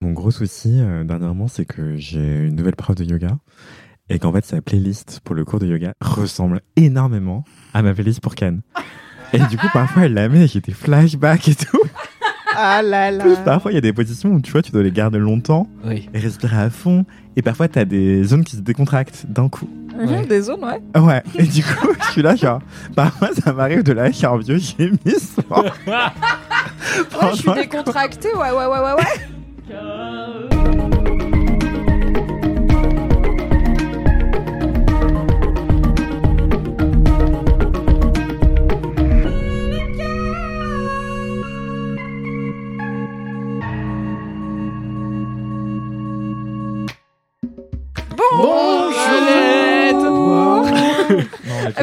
Mon gros souci euh, dernièrement, c'est que j'ai une nouvelle prof de yoga et qu'en fait sa playlist pour le cours de yoga ressemble énormément à ma playlist pour Cannes. Et du coup, parfois elle la met avec des flashbacks et tout. Ah là là. Plus parfois il y a des positions où tu vois, tu dois les garder longtemps Oui. et respirer à fond. Et parfois t'as des zones qui se décontractent d'un coup. Ouais. Des zones, ouais. Ouais. Et du coup, je suis là genre, parfois ça m'arrive de lâcher un vieux gémissement. Ouais, je suis Pendant- décontractée, ouais, ouais, ouais, ouais, ouais.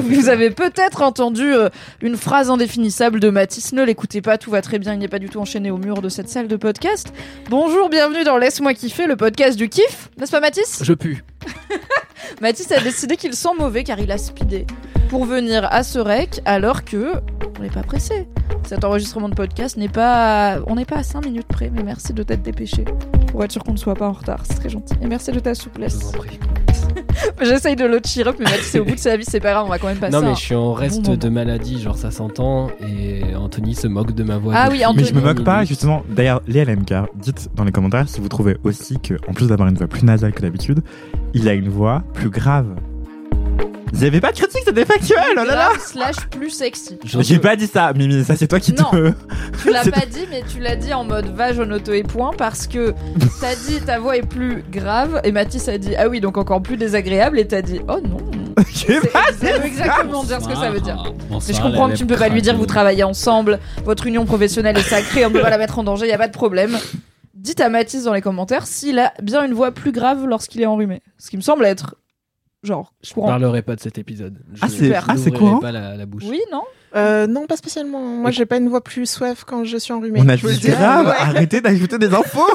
Vous avez peut-être entendu euh, une phrase indéfinissable de Mathis. Ne l'écoutez pas, tout va très bien. Il n'est pas du tout enchaîné au mur de cette salle de podcast. Bonjour, bienvenue dans Laisse-moi kiffer, le podcast du kiff. N'est-ce pas, Mathis? Je pue. Mathis a décidé qu'il sent mauvais car il a speedé pour venir à ce rec alors que on n'est pas pressé. Cet enregistrement de podcast n'est pas. On n'est pas à 5 minutes près, mais merci de t'être dépêché pour être sûr qu'on ne soit pas en retard. C'est très gentil. Et merci de ta Je souplesse. vous en prie. J'essaye de l'autre cheer up, mais Mathis est au bout de sa vie, c'est pas grave, on va quand même passer. Non, mais je suis en reste de maladie, genre ça s'entend, et Anthony se moque de ma voix. Ah oui, Anthony. Mais je me moque pas, justement. D'ailleurs, les LMK, dites dans les commentaires si vous trouvez aussi que, en plus d'avoir une voix plus nasale que d'habitude, il a une voix plus grave. Vous avez pas de critique, c'était factuel, oh là là slash plus sexy. J'ai pas dit ça, Mimi, ça c'est toi qui Non. te. Tu l'as pas dit, mais tu l'as dit en mode va, je auto et point parce que t'as dit ta voix est plus grave et Mathis a dit ah oui donc encore plus désagréable et t'as dit oh non. J'ai pas Ça veut exactement dire ce que ça veut dire. Ah, Mais je comprends que tu ne peux pas lui dire vous travaillez ensemble, votre union professionnelle est sacrée, on ne peut pas la mettre en danger, il y a pas de problème. Dites à Mathis dans les commentaires s'il a bien une voix plus grave lorsqu'il est enrhumé. Ce qui me semble être genre Je courant. parlerai pas de cet épisode. Je Ah, c'est- ah, c'est courant pas la, la bouche. Oui, non Euh, non, pas spécialement. Moi, j'ai pas une voix plus soif quand je suis enrhumée. On a Je dit grave, Ouais. arrêtez d'ajouter des infos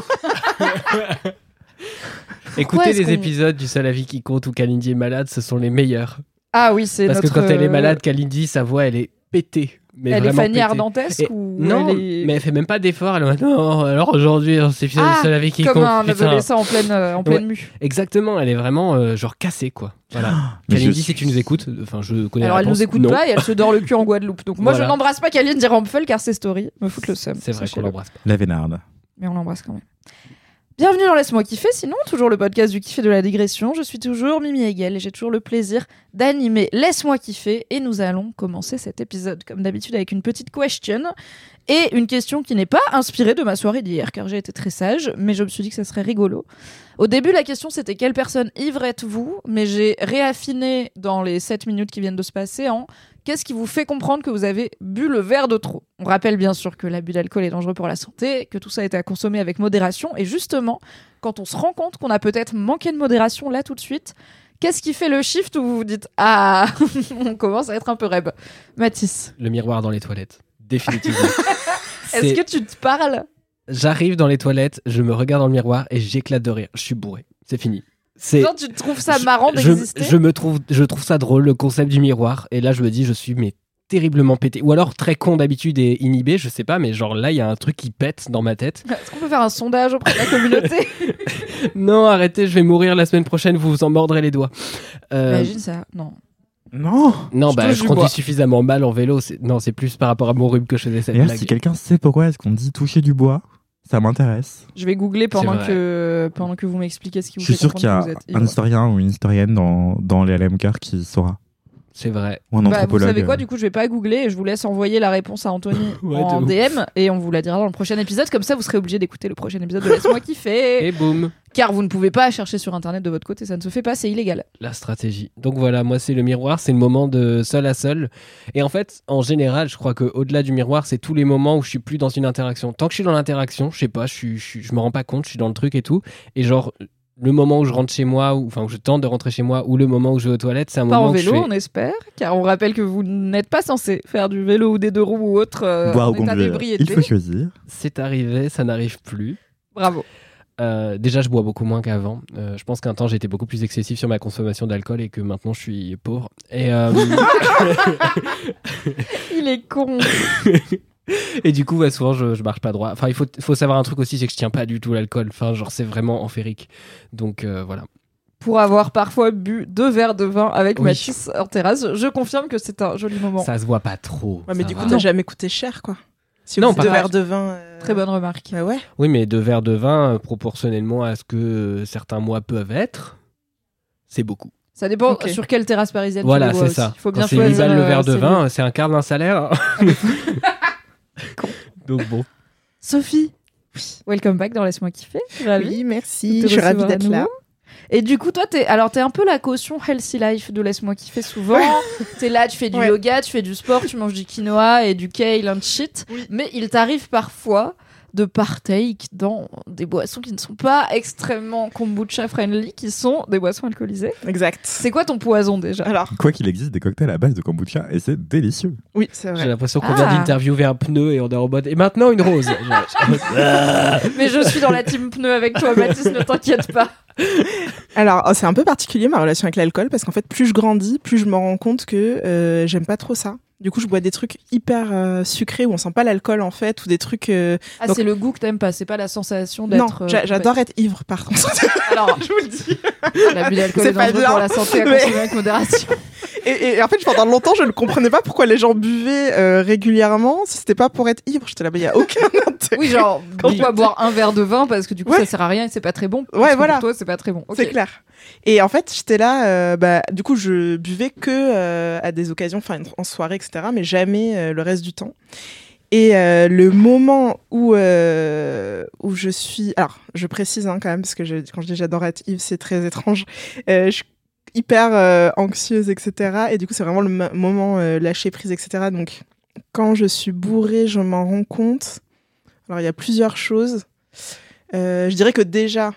Écoutez les épisodes du Seul Avis qui compte où Kalindi est malade, ce sont les meilleurs. Ah oui, c'est Parce notre. que quand elle est euh, malade, Kalindi, sa voix, elle est pétée. Mais elle est Fanny. Ardentesque Et- ou Non, elle est- mais elle fait même pas d'effort. Elle est non, alors aujourd'hui, c'est le Ah, Seul Avis qui comme compte. un ça en pleine, euh, en pleine Ouais. mue. Exactement, elle est vraiment euh, genre cassée quoi. Voilà. Je Kalindi, suis- si tu nous écoutes, enfin je connais Alors la elle nous écoute Non. pas et elle se dort le cul en Guadeloupe. Donc moi Voilà. je n'embrasse pas Kalindi Rampfel car ses stories me foutent le seum. C'est vrai qu'on l'embrasse pas. La Vénarde. Mais on l'embrasse quand même. Bienvenue dans Laisse-moi kiffer, sinon toujours le podcast du kiff et de la digression. Je suis toujours Mimi Hegel et j'ai toujours le plaisir d'animer Laisse-moi kiffer et nous allons commencer cet épisode comme d'habitude avec une petite question et une question qui n'est pas inspirée de ma soirée d'hier car j'ai été très sage mais je me suis dit que ça serait rigolo. Au début la question c'était quelle personne ivre êtes-vous? Mais j'ai réaffiné dans les 7 minutes qui viennent de se passer en Qu'est-ce qui vous fait comprendre que vous avez bu le verre de trop? On rappelle bien sûr que l'abus d'alcool est dangereux pour la santé, que tout ça est à consommer avec modération. Et justement, quand on se rend compte qu'on a peut-être manqué de modération là tout de suite, qu'est-ce qui fait le shift où vous vous dites Ah, on commence à être un peu reb Mathis, Le miroir dans les toilettes. Définitivement. est-ce que tu te parles? J'arrive dans les toilettes, je me regarde dans le miroir et j'éclate de rire. Je suis bourré. C'est fini. C'est tu trouves ça marrant je, d'exister? je me trouve, je trouve ça drôle le concept du miroir. Et là, je me dis, je suis mais terriblement pété. Ou alors très con d'habitude et inhibé, je sais pas. Mais genre là, il y a un truc qui pète dans ma tête. Est-ce qu'on peut faire un sondage auprès de la communauté? Non, arrêtez, je vais mourir la semaine prochaine. Vous vous en mordrez les doigts. Euh, Imagine ça. Non. Non non, Je bah je du conduis suffisamment mal en vélo. c'est- Non, c'est plus par rapport à mon rhume que je faisais cette blague. si quelqu'un sait pourquoi est-ce qu'on dit toucher du bois, ça m'intéresse. Je vais googler pendant que, pendant que vous m'expliquez ce qui Je vous suis fait sûr qu'il y a un historien ou une historienne dans, dans les LM Cœur qui saura. C'est vrai. Ou un Bah, vous savez quoi, euh, du coup, je vais pas googler et je vous laisse envoyer la réponse à Anthony Ouais, en ouf. DM et on vous la dira dans le prochain épisode. Comme ça, vous serez obligé d'écouter le prochain épisode de Laisse-moi kiffer. Et boum, Car vous ne pouvez pas chercher sur internet de votre côté, ça ne se fait pas, c'est illégal. la stratégie. Donc voilà, moi c'est le miroir, c'est le moment de seul à seul. Et en fait, en général, je crois que au-delà du miroir, c'est tous les moments où je suis plus dans une interaction. Tant que je suis dans l'interaction, je sais pas, je suis, je, suis- je me rends pas compte, je suis dans le truc et tout. Et genre le moment où je rentre chez moi, ou enfin où je tente de rentrer chez moi, ou le moment où je vais aux toilettes, c'est un Pas moment en que je vélo, fais- on espère, car on rappelle que vous n'êtes pas censé faire du vélo ou des deux roues ou autre euh, Boire en ou état. Il faut choisir. C'est arrivé, ça n'arrive plus. Bravo. Euh, déjà, je bois beaucoup moins qu'avant. Euh, je pense qu'un temps, j'étais beaucoup plus excessif sur ma consommation d'alcool et que maintenant, je suis pauvre. Et, euh, Il est con. et du coup, ouais, souvent, je, je marche pas droit. Enfin, il faut, faut savoir un truc aussi, c'est que je tiens pas du tout l'alcool. Enfin, genre, c'est vraiment amphérique. Donc, euh, voilà. Pour avoir parfois bu deux verres de vin avec Oui. Mathis en terrasse, je confirme que c'est un joli moment. Ça se voit pas trop. Ouais, mais du coup, va. t'as jamais coûté cher, quoi. Si Non, deux verres de vin. euh, Très bonne remarque. Bah ouais. Oui, mais deux verres de vin, euh, proportionnellement à ce que euh, certains mois peuvent être, c'est beaucoup. Ça dépend sur quelle terrasse parisienne Voilà, tu le bois c'est ça. Il faut bien c'est 8 choisir balles le verre de vin, c'est un quart d'un salaire. Donc bon. Sophie, welcome back dans Laisse-moi kiffer. Ravi. Oui, merci. Je suis ravie d'être là. Et du coup, toi, t'es alors t'es un peu la caution healthy life de laisse-moi kiffer souvent. t'es là, tu fais du Ouais. yoga, tu fais du sport, tu manges du quinoa et du kale and shit. Oui. Mais il t'arrive parfois de partake dans des boissons qui ne sont pas extrêmement kombucha friendly, qui sont des boissons alcoolisées. Exact. C'est quoi ton poison déjà? Alors, Quoi qu'il existe des cocktails à base de kombucha et c'est délicieux. oui, c'est J'ai vrai. l'impression qu'on Ah. vient d'interviewer un pneu et on est en mode. Et maintenant une rose. Mais je suis dans la team pneu avec toi, Mathis, ne t'inquiète pas. Alors, oh, c'est un peu particulier ma relation avec l'alcool parce qu'en fait, plus je grandis, plus je me rends compte que euh, j'aime pas trop ça. Du coup, je bois des trucs hyper euh, sucrés où on sent pas l'alcool en fait, ou des trucs. euh, Ah, Donc- c'est le goût que t'aimes pas, c'est pas la sensation Non, d'être. euh, j'a- j'adore être ivre par contre. Alors, je vous le dis. l'abus d'alcool C'est est pas dangereux bien, pour la santé à mais- consommer avec modération. Et, et en fait, pendant longtemps, je ne comprenais pas pourquoi les gens buvaient euh, régulièrement si c'était pas pour être ivre. J'étais là, mais il y a aucun intérêt. Oui, genre, pourquoi boire un verre de vin parce que du coup Ouais. ça sert à rien et c'est pas très bon? Ouais, voilà. Pour toi, c'est pas très bon. C'est clair. Et en fait, j'étais là, euh, bah, du coup, je buvais que euh, à des occasions, enfin en soirée, etc., mais jamais le reste du temps. Et euh, le moment où euh, où je suis, alors je précise hein, quand même parce que je- quand je dis j'adore être Yves, c'est très étrange. Euh, je hyper euh, anxieuse, etc. Et du coup, c'est vraiment le mo- moment euh, lâcher prise, etc. Donc, quand je suis bourrée, je m'en rends compte. Alors, il y a plusieurs choses. Euh, je dirais que déjà,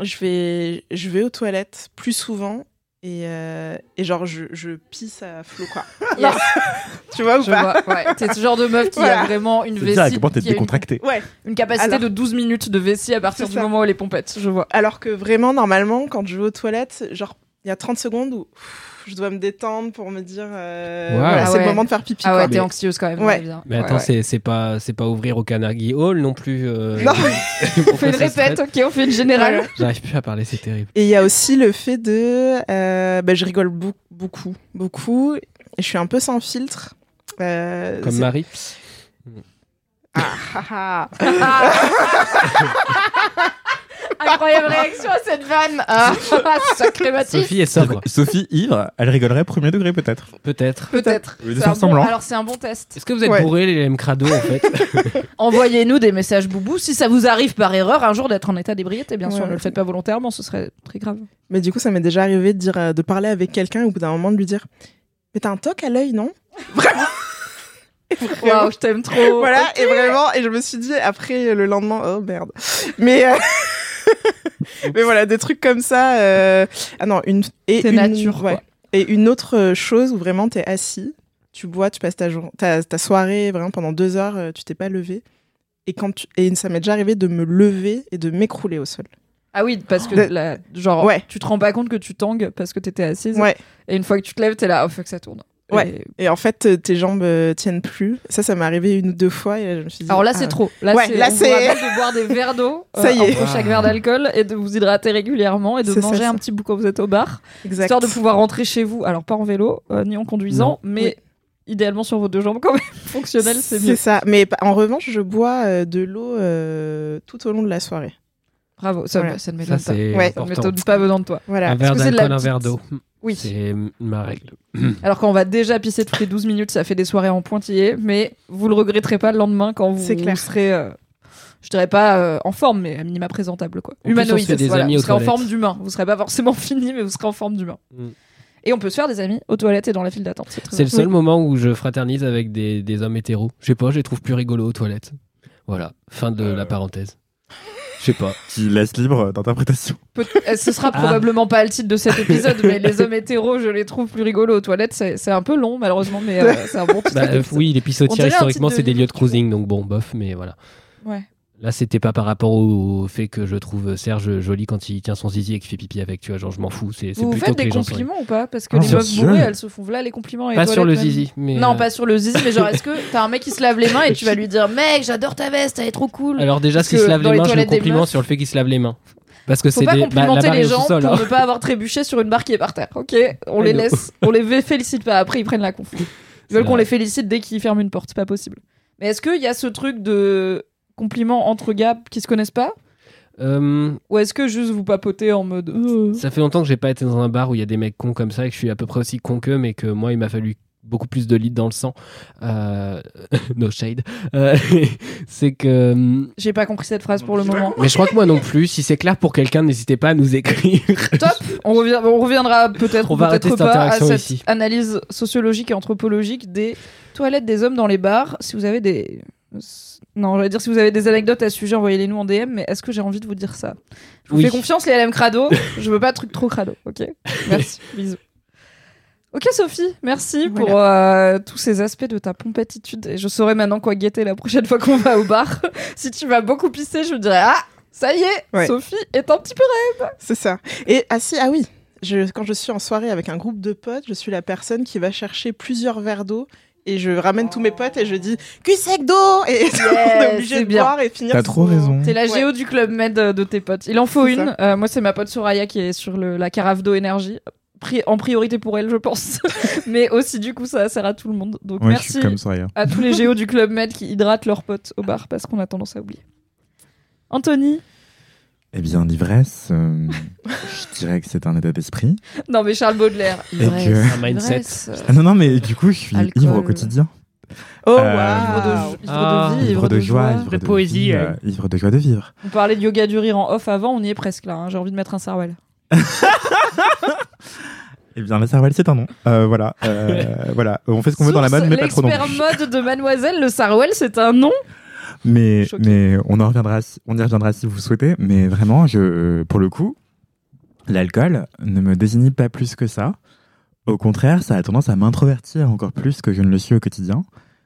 je vais, je vais aux toilettes plus souvent et, euh, et genre, je, je pisse à flot, quoi. Yes, tu vois ou je pas. Ouais. T'es ce genre de meuf qui a vraiment une C'est vessie. directement t'es qui a une, décontracté. Ouais. une capacité Alors- de 12 minutes de vessie à partir du moment où elle est pompette. Je vois. Alors que vraiment, normalement, quand je vais aux toilettes, genre, il y a 30 secondes où pff, je dois me détendre pour me dire, euh, voilà, Ah c'est ouais. le moment de faire pipi. Ah ouais, t'es anxieuse quand même. Ouais. bien. Mais attends, ouais. c'est c'est pas, ouvrir au Carnegie Hall non plus. euh, Non. On fait une répète, ok, on fait une générale. J'arrive plus à parler, c'est terrible. Et il y a aussi le fait de. euh, bah, je rigole beau- beaucoup, beaucoup. Et je suis un peu sans filtre. Euh, Comme Marie. Ah, ah. Incroyable réaction à cette vanne. Ah, sacré Mathis. Sophie est sobre, Sophie ivre, elle rigolerait premier degré peut-être. peut-être. Peut-être. Faire bon- semblant. Alors c'est un bon test. Est-ce que vous êtes Ouais. bourrés, les M crado, en fait Envoyez-nous des messages boubou si ça vous arrive par erreur un jour d'être en état d'ébriété. Bien sûr, Ouais. ne le faites pas volontairement, ce serait très grave. Mais du coup, ça m'est déjà arrivé de, dire, euh, de parler avec quelqu'un au bout d'un moment de lui dire Mais t'as un toc à l'œil, non? Vraiment. Waouh, je t'aime trop. Voilà, et vraiment, et je me suis dit après le lendemain, oh merde. Mais, euh, mais voilà, des trucs comme ça. euh, Ah non, une. Et une... nature, ouais. quoi. Et une autre euh, chose où vraiment t'es assis, tu bois, tu passes ta, jour... ta, ta soirée, vraiment pendant deux heures, euh, tu t'es pas levé. Et, quand tu... et ça m'est déjà arrivé de me lever et de m'écrouler au sol. Ah oui, parce que la- genre, Ouais. tu te rends pas compte que tu tangues parce que t'étais assise. Ouais. Et une fois que tu te lèves, t'es là, oh fuck, ça tourne. Ouais. Et- Et en fait, euh, tes jambes euh, tiennent plus. Ça, ça m'est arrivé une ou deux fois et je me suis dit. Alors là, ah, c'est trop. Là, Ouais, c'est, là, on c'est- de boire des verres d'eau euh, Ça y est. entre chaque verre d'alcool et de vous hydrater régulièrement et de C'est ça, manger ça. un petit bout quand vous êtes au bar, Exact. histoire de pouvoir rentrer chez vous. Alors pas en vélo euh, ni en conduisant, Non. mais idéalement sur vos deux jambes quand même. Fonctionnel, c'est mieux. ça. Mais en revanche, je bois euh, de l'eau euh, tout au long de la soirée. Bravo, ça, Voilà. ça ne Ça, m'étonne pas. c'est Ouais. Ça ne m'étonne pas venant de toi. Voilà. Un verre c'est d'alcool, un verre d'eau. Oui. C'est ma règle. Alors quand on va déjà pisser toutes les 12 minutes, ça fait des soirées en pointillé, mais vous le regretterez pas le lendemain quand vous, clair. serez, euh, je dirais pas euh, en forme, mais à minima présentable quoi. En plus, voilà. amis Vous serez en forme d'humain. Vous serez pas forcément fini, mais vous serez en forme d'humain. Mm. Et on peut se faire des amis aux toilettes et dans la file d'attente. C'est le seul moment où je fraternise avec des, des hommes hétéros. Je sais pas, je les trouve plus rigolos aux toilettes. Voilà, fin de la parenthèse. Je sais pas. Qui laisse libre d'interprétation. Peut- euh, Ce sera Ah. probablement pas le titre de cet épisode, mais les hommes hétéros, je les trouve plus rigolos aux toilettes. C'est c'est un peu long, malheureusement, mais euh, c'est un bon titre. Bah, euh, oui, les pissotières, historiquement, de c'est des lieux de cruising, donc bon, bof, mais voilà. Ouais. Là, c'était pas par rapport au fait que je trouve Serge joli quand il tient son zizi et qu'il fait pipi avec, tu vois, genre je m'en fous. C'est Vous plutôt faites que des les gens soient- compliments ou pas? Parce que Ah, les meufs bourrées, elles se font là les compliments. et Pas sur le zizi, mais. Non, euh, pas sur le zizi, mais genre, est-ce que t'as un mec qui se lave les mains et tu vas lui dire Mec, j'adore ta veste, elle est trop cool Alors, déjà, s'il se lave dans les mains, je le meufs- sur le fait qu'il se lave les mains. Parce que c'est pas des. bah, la complimenter les gens pour hein. ne pas avoir trébuché sur une barre qui est par terre. Ok, on les laisse, on les félicite pas. Après, ils prennent la conf. Ils veulent qu'on les félicite dès qu'ils ferment une porte. C'est pas possible. Mais est-ce qu'il y a ce truc de compliments entre gars qui se connaissent pas Euh, Ou est-ce que juste vous papotez en mode. euh, Ça fait longtemps que j'ai pas été dans un bar où il y a des mecs cons comme ça et que je suis à peu près aussi con qu'eux, mais que moi, il m'a fallu beaucoup plus de litres dans le sang. Euh, no shade. C'est que. J'ai pas compris cette phrase pour le moment. Mais je crois que moi non plus. Si c'est clair pour quelqu'un, n'hésitez pas à nous écrire. Top. On, reviendra peut-être peut-être arrêter cette pas à cette ici. analyse sociologique et anthropologique des toilettes des hommes dans les bars. Si vous avez des non, j'allais dire si vous avez des anecdotes à ce sujet, envoyez-les nous en DM. Mais est-ce que j'ai envie de vous dire ça? Je vous Oui. fais confiance, les LM crado. Je veux pas de trucs trop crado. Ok? Merci. Bisous. Ok Sophie, merci Voilà. pour euh, tous ces aspects de ta pompatitude. Et je saurai maintenant quoi guetter la prochaine fois qu'on va au bar. si tu vas beaucoup pisser, je me dirais ah ça y est, Ouais. Sophie est un petit peu C'est ça. Et ah si, ah oui. Je, quand je suis en soirée avec un groupe de potes, je suis la personne qui va chercher plusieurs verres d'eau et je ramène tous mes potes et je dis cul sec d'eau et on est obligé c'est de bien. boire et finir. T'as trop son- raison. T'es la Ouais. géo du club med de, de tes potes. Il en faut C'est une. Euh, moi, c'est ma pote Soraya qui est sur le, la carafe d'eau énergie. En priorité pour elle, je pense. Mais aussi, du coup, ça sert à tout le monde. Donc, Ouais, merci comme ça, à tous les géos du club med qui hydratent leurs potes au bar parce qu'on a tendance à oublier. Anthony Eh bien, l'ivresse, euh, je dirais que c'est un état d'esprit. Non, mais Charles Baudelaire. que- Ivresse, Un mindset. ivresse, euh, Ah non, non, mais du coup, je suis Alcool. ivre au quotidien. Oh Euh, Ivre de, waouh. ivre Ah, de vie, Ivre de joie, ivre De de, poésie, vie, euh, ivre de joie de vivre. On parlait de yoga du rire en off avant, on y est presque là. hein. J'ai envie de mettre un sarwell. Eh bien, la cervelle, c'est un nom. Euh, voilà, euh, voilà. On fait ce qu'on veut dans la mode, mais pas trop non L'expert mode de Mademoiselle, le sarwell, c'est un nom? Mais, mais on en reviendra, si- on y reviendra si vous souhaitez. Mais vraiment, je, pour le coup, l'alcool ne me désigne pas plus que ça. Au contraire, ça a tendance à m'introvertir encore plus que je ne le suis au quotidien.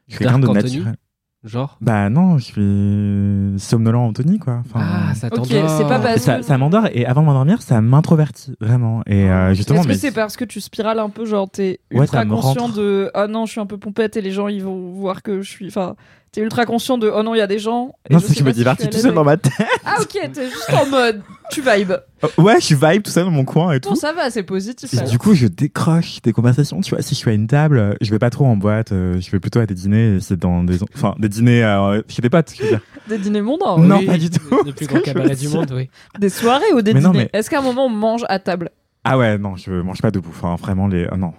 Je suis quelqu'un de naturel. Genre? Bah non, je suis somnolent Anthony, quoi. Enfin, Ah, ça Ok, t'endort. c'est pas parce ça, que- ça m'endort et avant de m'endormir, ça m'introvertit vraiment. Et euh, justement, Est-ce que mais c'est parce que tu spirales un peu, genre t'es Ouais, ultra me conscient rentre. de ah non, je suis un peu pompette et les gens ils vont voir que je suis. Enfin, t'es ultra conscient de oh non, il y a des gens. et non, c'est que je me si divertis tout seul dans ma tête. Ah ok, t'es juste en mode tu vibes. Euh, ouais, je vibe tout seul dans mon coin et tout. Bon, ça va, c'est positif. Et du coup, je décroche des conversations. Tu vois, si je suis à une table, euh, je vais pas trop en boîte. euh, je vais plutôt à des dîners. et C'est dans des, enfin, des dîners euh, chez des potes. je veux dire. Des dîners mondains, Non, Oui, pas du tout. Le plus Ce grand que je cabaret veux du dire. monde, oui. des soirées ou des Mais dîners. mais- Est-ce qu'à un moment on mange à table? Ah ouais, non, je mange pas debout. Enfin, vraiment les, ah non.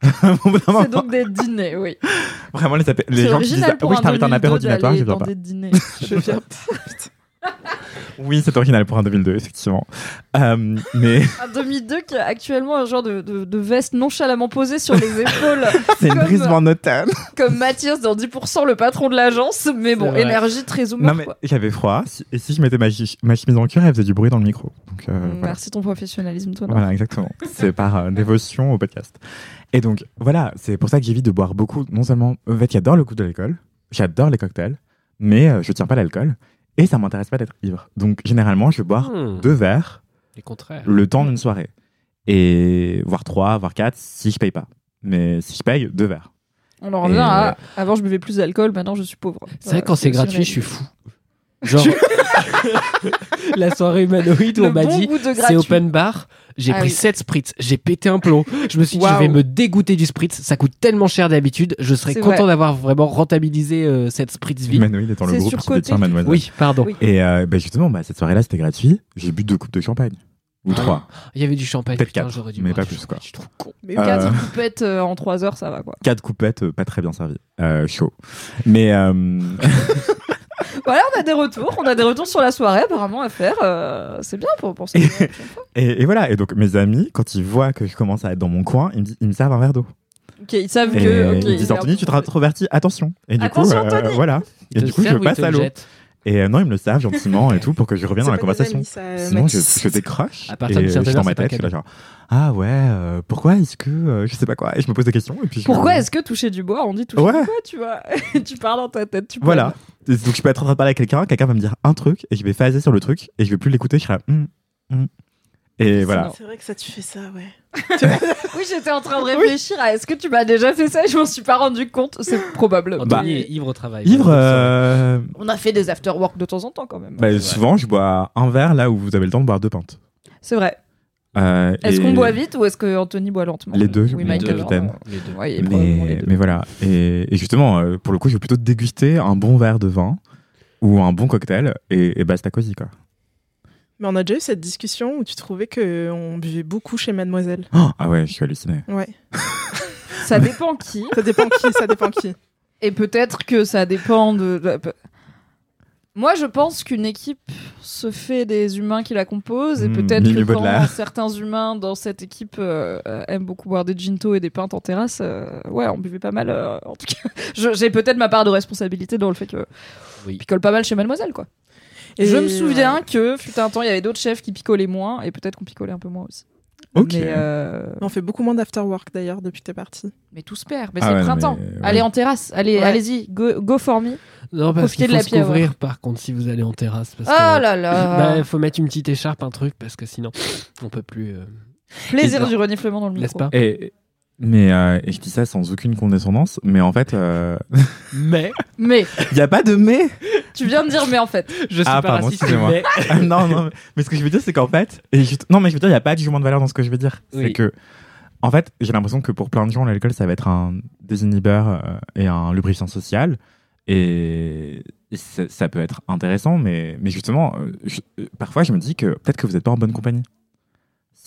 C'est donc des dîners, oui. vraiment les, les gens qui disent, ah oui, un je t'invite un apéro 2002 dînatoire, je dans pas. des dîners. Je viens Oui, c'est original pour un 2002, effectivement. Euh, mais Un 2002 qui a actuellement un genre de, de, de veste nonchalamment posée sur les épaules, c'est une brise monotone. comme Mathias dans 10%, le patron de l'agence. Mais bon, énergie très Non, humeur. mais j'avais froid. Et si je mettais ma, ma chemise en cuir, elle faisait du bruit dans le micro. Donc, euh, voilà. Merci ton professionnalisme, toi. Voilà, exactement. C'est par euh, dévotion au podcast. Et donc, voilà, c'est pour ça que j'évite de boire beaucoup. Non seulement, en fait, j'adore le goût de l'alcool, j'adore les cocktails, mais je tiens pas l'alcool et ça m'intéresse pas d'être ivre. Donc, généralement, je vais boire Hmm, deux verres Les contraires. le temps d'une soirée. Et voire trois, voire quatre si je paye pas. Mais si je paye, deux verres. On en revient Et- à. Avant, je buvais plus d'alcool, maintenant, je suis pauvre. C'est vrai, quand c'est gratuit, je suis fou. Genre, la soirée humanoïde où Le on m'a bon dit c'est open bar. J'ai Ah pris oui. 7 spritz, j'ai pété un plomb. Je me suis dit, je vais me dégoûter du spritz. Ça coûte tellement cher d'habitude. Je serais content vrai. d'avoir vraiment rentabilisé euh, cette spritz vie. Humanoïde étant le C'est groupe qui Mademoiselle. Oui, pardon. Oui. Et euh, bah, justement, bah, cette soirée-là, c'était gratuit. J'ai bu deux coupes de champagne. ou Ah. 3. Il y avait du champagne. Peut-être putain, quatre, j'aurais dû mais pas du plus, quoi. Je suis trop con. Mais Euh, Quatre coupettes euh, en 3 heures, ça va quoi. 4 coupettes, euh, pas très bien servies. Euh, chaud. Mais euh, Voilà, on a des retours. On a des retours sur la soirée apparemment à faire. euh, c'est bien pour, pour ça. et, et voilà. Et donc mes amis, quand ils voient que je commence à être dans mon coin, ils me, disent- ils me servent un verre d'eau. ok, ils savent Et que. ok, ils disent Anthony, tu te introvertis, attention. Et du Attention, coup, euh, voilà. Et du coup, je passe à l'eau. Et euh, non, ils me le servent gentiment et tout pour que je revienne dans la conversation. amis, ça, Sinon, je, je décroche. À partir et d'une je certaine suis dans ma tête, je suis là genre Ah ouais, euh, pourquoi est-ce que euh, je sais pas quoi Et je me pose des questions et puis je- Pourquoi est-ce que toucher du bois, on dit toucher Ouais. du bois, tu vois Tu parles dans ta tête, tu Voilà. Donc je peux être en train de parler avec quelqu'un, quelqu'un va me dire un truc et je vais phaser sur le truc et je vais plus l'écouter. Je serai là. Hum, hum. Et voilà. C'est vrai que ça, tu fais ça, ouais. Oui, j'étais en train de réfléchir à est-ce que tu m'as déjà fait ça? Et je m'en suis pas rendu compte. C'est probable. Anthony Mais est ivre au travail. Ivre, euh, On a fait des after-work de temps en temps quand même. bah, souvent je bois un verre là où vous avez le temps de boire deux pintes. C'est vrai. Euh, Est-ce et- qu'on boit vite ou est-ce que Anthony boit lentement? Les deux, Oui, les Michael. deux, je t'aime. Les ouais, les mais, deux. mais voilà. Et, et justement, euh, pour le coup, je vais plutôt déguster un bon verre de vin ou un bon cocktail et, et basta cosy quoi. Mais on a déjà eu cette discussion où tu trouvais qu'on buvait beaucoup chez Mademoiselle. Oh, ah ouais, je suis halluciné. Ouais. Ça dépend qui. Ça dépend qui, ça dépend qui. Et peut-être que ça dépend de. Moi, je pense qu'une équipe se fait des humains qui la composent, et Hmm, peut-être que quand Baudelaire. certains humains dans cette équipe euh, euh, aiment beaucoup boire des ginto et des pintes en terrasse, euh, ouais, on buvait pas mal. euh, en tout cas, j'ai peut-être ma part de responsabilité dans le fait que Oui. picole pas mal chez Mademoiselle, quoi. Et je me souviens ouais. que fut un temps, il y avait d'autres chefs qui picolaient moins, et peut-être qu'on picolait un peu moins aussi. Ok. Mais, euh, On fait beaucoup moins d'afterwork d'ailleurs depuis que t'es parti. mais tout se perd. Mais Ah c'est ouais, le non, printemps. mais, ouais. Allez en terrasse. Allez, Ouais. allez-y. Go, go for me. Non, parce Profitez qu'il de faut la se couvrir par contre si vous allez en terrasse. Parce Oh que... là là. Bah, il faut mettre une petite écharpe, un truc, parce que sinon, on peut plus. euh, Plaisir du reniflement dans le N'est-ce micro. pas? Et, mais euh, et je dis ça sans aucune condescendance, mais en fait, euh, Mais Mais il n'y a pas de mais. tu viens de dire mais en fait. je suis Ah, pas pardon, raciste. Mais... Ah, non, non, mais- mais ce que je veux dire, c'est qu'en fait, et non, mais je veux dire, il n'y a pas de jugement de valeur dans ce que je veux dire. C'est que, en fait, j'ai l'impression que pour plein de gens, l'alcool, ça va être un désinhibeur euh, et un lubrifiant social. Et, ça, ça peut être intéressant, mais, mais justement, je- parfois, je me dis que peut-être que vous n'êtes pas en bonne compagnie.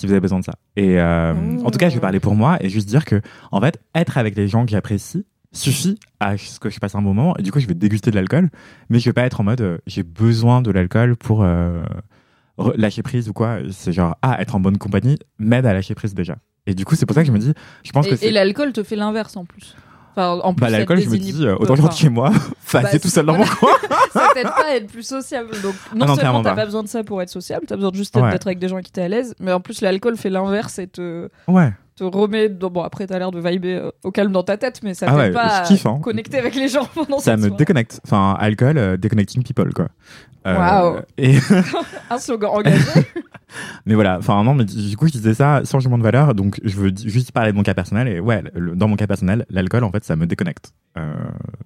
Si vous avez besoin de ça. Et euh, Mmh. en tout cas, je vais parler pour moi et juste dire que, en fait, être avec les gens que j'apprécie suffit à ce que je passe un bon moment. Et du coup, je vais déguster de l'alcool, mais je vais pas être en mode euh, j'ai besoin de l'alcool pour euh, lâcher prise ou quoi. C'est genre, ah, être en bonne compagnie m'aide à lâcher prise déjà. Et du coup, c'est pour ça que je me dis, je pense que Et, et c'est. l'alcool te fait l'inverse en plus. Enfin, en plus, Bah, l'alcool, je me dis, euh, autant que chez moi, bah, tout seul dans mon coin. ça t'aide pas à être plus sociable. Donc, non, Ah non, seulement clairement t'as pas. besoin de ça pour être sociable, t'as besoin juste Ouais. d'être avec des gens qui t'es à l'aise, mais en plus, l'alcool fait l'inverse et te, Ouais. te remet. dans- Bon, après, t'as l'air de vibrer euh, au calme dans ta tête, mais ça Ah t'aide ouais, pas kiffe, hein. connecter avec les gens pendant Ça me déconnecte. Enfin, alcool, euh, déconnecting people, quoi. Euh, Waouh. Et, Un slogan engagé. Mais voilà, enfin, non, mais du coup, je disais ça sans jugement de valeur, donc je veux juste parler de mon cas personnel. Et ouais, le- dans mon cas personnel, l'alcool, en fait, ça me déconnecte euh,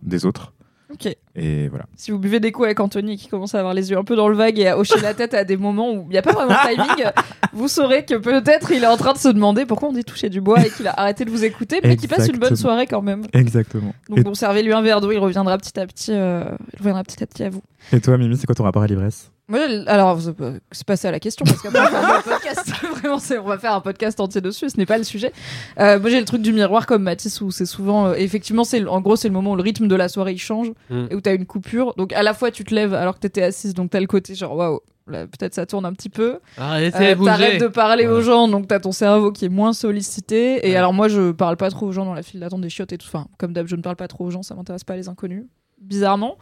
des autres. ok. Et voilà. Si vous buvez des coups avec Anthony qui commence à avoir les yeux un peu dans le vague et à hocher la tête à des moments où il n'y a pas vraiment de timing, vous saurez que peut-être il est en train de se demander pourquoi on dit toucher du bois et qu'il a arrêté de vous écouter, mais qu'il passe une bonne soirée quand même. Exactement. Donc Et, bon, servez-lui un verre d'eau, il reviendra petit à petit, euh, il reviendra petit à petit à vous. Et toi, Mimi, c'est quoi ton rapport à l'ivresse? Moi, alors, c'est pas- c'est pas ça la question, parce qu'après, on va faire un podcast. Vraiment, c'est- on va faire un podcast entier dessus, ce n'est pas le sujet. Euh, moi, j'ai le truc du miroir comme Mathis, où c'est souvent. euh, effectivement, c'est en gros, c'est le moment où le rythme de la soirée il change, Mm. et où t'as une coupure. Donc, à la fois, tu te lèves alors que t'étais assise, donc t'as le côté genre, waouh, là, peut-être ça tourne un petit peu. Arrêtez Euh. T'arrêtes de parler aux gens, donc t'as ton cerveau qui est moins sollicité. Et Ouais. alors, moi, je parle pas trop aux gens dans la file d'attente des chiottes et tout. Enfin, comme d'hab, je ne parle pas trop aux gens, ça m'intéresse pas les inconnus. Bizarrement,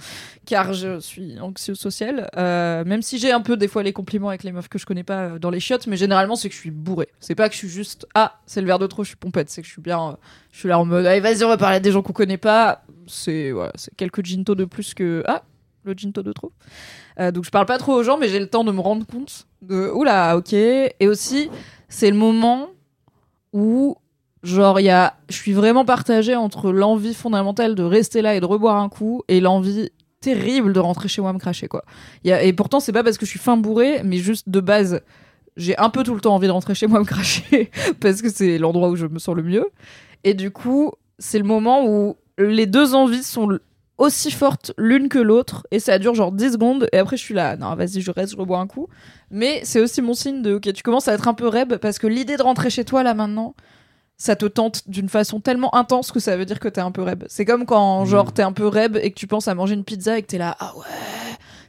car je suis anxieux social. Euh, même si j'ai un peu des fois les compliments avec les meufs que je connais pas euh, dans les chiottes, mais généralement c'est que je suis bourré. C'est pas que je suis juste ah c'est le verre de trop, je suis pompette. C'est que je suis bien, euh, je suis là en mode allez vas-y on va parler à des gens qu'on connaît pas. C'est voilà, c'est quelques ginto de plus que ah le ginto de trop. Donc je parle pas trop aux gens, mais j'ai le temps de me rendre compte de oula ok. Et aussi c'est le moment où genre il y a, je suis vraiment partagée entre l'envie fondamentale de rester là et de reboire un coup et l'envie terrible de rentrer chez moi me cracher quoi. Y a, et pourtant c'est pas parce que je suis fin bourrée, mais juste de base j'ai un peu tout le temps envie de rentrer chez moi me cracher parce que c'est l'endroit où je me sens le mieux. Et du coup c'est le moment où les deux envies sont aussi fortes l'une que l'autre et ça dure genre 10 secondes et après je suis là non vas-y je reste je rebois un coup mais c'est aussi mon signe de ok tu commences à être un peu reb parce que l'idée de rentrer chez toi là maintenant ça te tente d'une façon tellement intense que ça veut dire que t'es un peu reb. C'est comme quand genre t'es un peu reb et que tu penses à manger une pizza et que t'es là ah ouais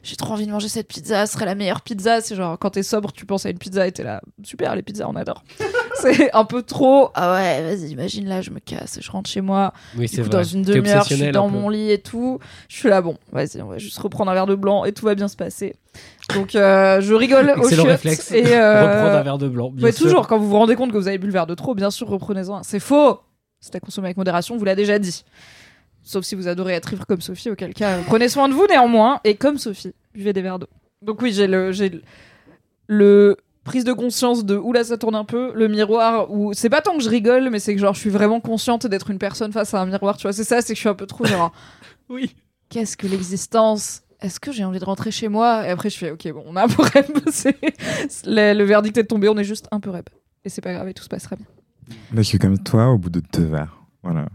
j'ai trop envie de manger cette pizza, ce serait la meilleure pizza. C'est genre quand t'es sobre, tu penses à une pizza et t'es là, super, les pizzas, on adore. c'est un peu trop. Ah ouais, vas-y, imagine là, je me casse, je rentre chez moi. Oui, Du c'est coup, vrai. dans une demi-heure, je suis dans mon lit et tout. Je suis là, bon, vas-y, on va juste reprendre un verre de blanc et tout va bien se passer. Donc euh, je rigole au chiottes réflexe. et euh, Reprendre un verre de blanc. bien Ouais, sûr. toujours, quand vous vous rendez compte que vous avez bu le verre de trop, bien sûr, reprenez-en. C'est faux C'est à consommer avec modération, on vous l'a déjà dit. Sauf si vous adorez être ivre comme Sophie, auquel cas, euh, prenez soin de vous néanmoins. Et comme Sophie, buvez des verres d'eau. Donc oui, j'ai le, j'ai le- le prise de conscience de oula ça tourne un peu, le miroir où c'est pas tant que je rigole, mais c'est que genre je suis vraiment consciente d'être une personne face à un miroir, tu vois. C'est ça, c'est que je suis un peu trop genre Oui. qu'est-ce que l'existence? Est-ce que j'ai envie de rentrer chez moi? Et après, je fais, ok, bon, on a un peu rêve. c'est- le, le verdict est tombé, on est juste un peu rêve. Et c'est pas grave, et tout se passera bien. Là, je suis comme toi au bout de deux verres. Voilà.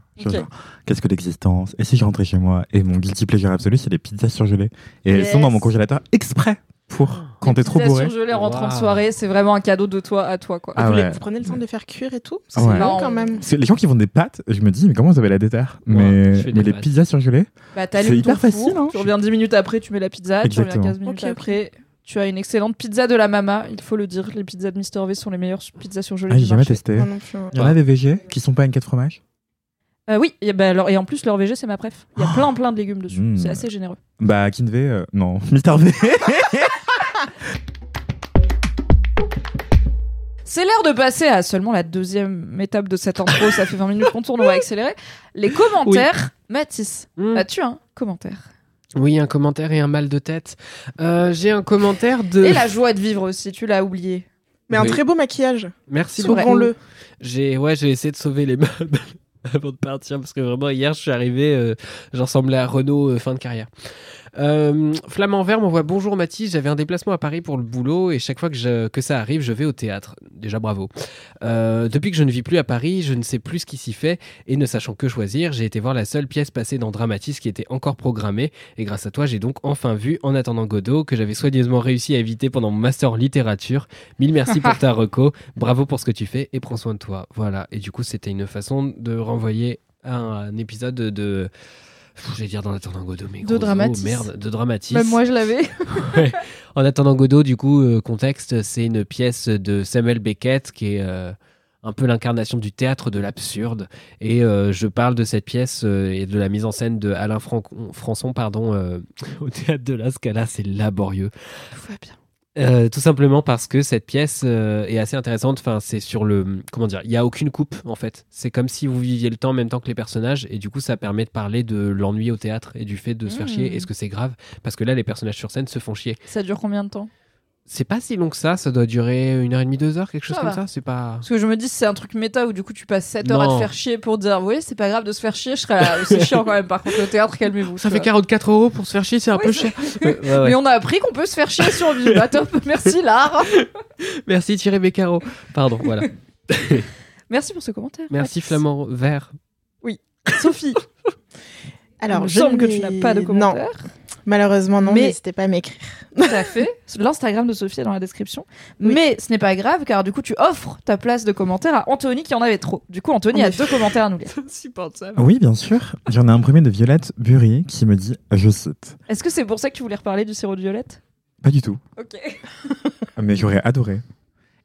Qu'est-ce que l'existence? Et si je rentrais chez moi Et mon guilty pleasure absolu, c'est les pizzas surgelées. Et elles sont dans mon congélateur exprès pour quand t'es trop Pizza bourré. surgelée en rentrant de Wow. soirée, c'est vraiment un cadeau de toi à toi, quoi. Ah vous, les- vous prenez le temps de les faire cuire et tout? Ah C'est ouais. long quand même. Les gens qui font des pâtes, je me dis, mais comment vous avez la déterre? Ouais, Mais, des mais les pizzas surgelées Bah, C'est hyper four, facile, hein. Tu reviens 10 minutes après, tu mets la pizza, tu reviens Exactement. 15 minutes après. Tu as une excellente pizza de la Mama, il faut le dire. Les pizzas de Mister V sont les meilleures pizzas surgelées Ah, j'ai jamais marché. testé. Il y en a des VG qui sont pas une 4 fromages? Euh, oui, et, bah, alors, et en plus, leur VG, c'est ma préf. Il y a plein, plein de légumes dessus. Mm. C'est assez généreux. Bah, Kinve, euh, non. Mister V. C'est l'heure de passer à seulement la deuxième étape de cette intro. Ça fait 20 minutes qu'on tourne, on va accélérer. Les commentaires. Mathis, Hmm. as-tu un commentaire? Oui, un commentaire et un mal de tête. Euh, J'ai un commentaire de. Et la joie de vivre aussi, tu l'as oublié. Mais un Oui. très beau maquillage. Merci beaucoup. Sauvons-le. J'ai ouais, j'ai essayé de sauver les meubles avant de partir parce que vraiment hier je suis arrivé, euh, j'en ressemblais à Renault euh, fin de carrière. Euh, Flamand Vert m'envoie bonjour Mathis, j'avais un déplacement à Paris pour le boulot et chaque fois que, je- que ça arrive, je vais au théâtre. Déjà bravo. Euh, depuis que je ne vis plus à Paris, je ne sais plus ce qui s'y fait et ne sachant que choisir, j'ai été voir la seule pièce passée dans Dramatis qui était encore programmée et grâce à toi, j'ai donc enfin vu En attendant Godot que j'avais soigneusement réussi à éviter pendant mon master en littérature. Mille merci pour ta reco, bravo pour ce que tu fais et prends soin de toi. Voilà. Et du coup, c'était une façon de renvoyer à un épisode de. J'allais dire d'en attendant Godot, mais De gros Dramatis. os, merde, de Dramatis. Même moi, je l'avais. Ouais. En attendant Godot, du coup, euh, contexte, c'est une pièce de Samuel Beckett qui est euh, un peu l'incarnation du théâtre de l'absurde. Et euh, je parle de cette pièce et de la mise en scène de Alain Fran- Françon pardon, au théâtre de la Scala. C'est laborieux. Tout va bien. Euh, tout simplement parce que cette pièce euh, est assez intéressante. Enfin, c'est sur le comment dire, il y a aucune coupe en fait. C'est comme si vous viviez le temps en même temps que les personnages, et du coup, ça permet de parler de l'ennui au théâtre et du fait de se faire Mmh. chier. Est-ce que c'est grave? Parce que là, les personnages sur scène se font chier. Ça dure combien de temps? C'est pas si long que ça. Ça doit durer une heure et demie, deux heures, quelque chose comme ça. C'est pas. Parce que je me dis, c'est un truc méta où du coup, tu passes 7 heures à Non. te faire chier pour dire, oui, c'est pas grave de se faire chier. Je serais là, c'est chiant quand même. Par contre, le théâtre, calmez-vous. Ça fait vois. 44 euros pour se faire chier, c'est un Oui, peu cher. Ouais, ouais, ouais. Mais on a appris qu'on peut se faire chier sur. Bah, top. Merci, l'art. Merci Thierry Beccaro. Pardon, voilà. Merci pour ce commentaire. Merci. Flamand Vert. Sophie, Alors, il me je semble que tu n'as pas de Non, commentaire. Malheureusement, non. Mais- N'hésitez pas à m'écrire. Tout à fait. L'Instagram de Sophie est dans la description. Oui. Mais ce n'est pas grave car du coup tu offres ta place de commentaire à Anthony qui en avait trop. Du coup Anthony En a deux commentaires à nous lire. Insupportable. Oui, bien sûr. J'en ai un premier de Violette Bury qui me dit, je cite, Est-ce que c'est pour ça que tu voulais reparler du sirop de violette? Pas du tout, Ok. mais j'aurais adoré.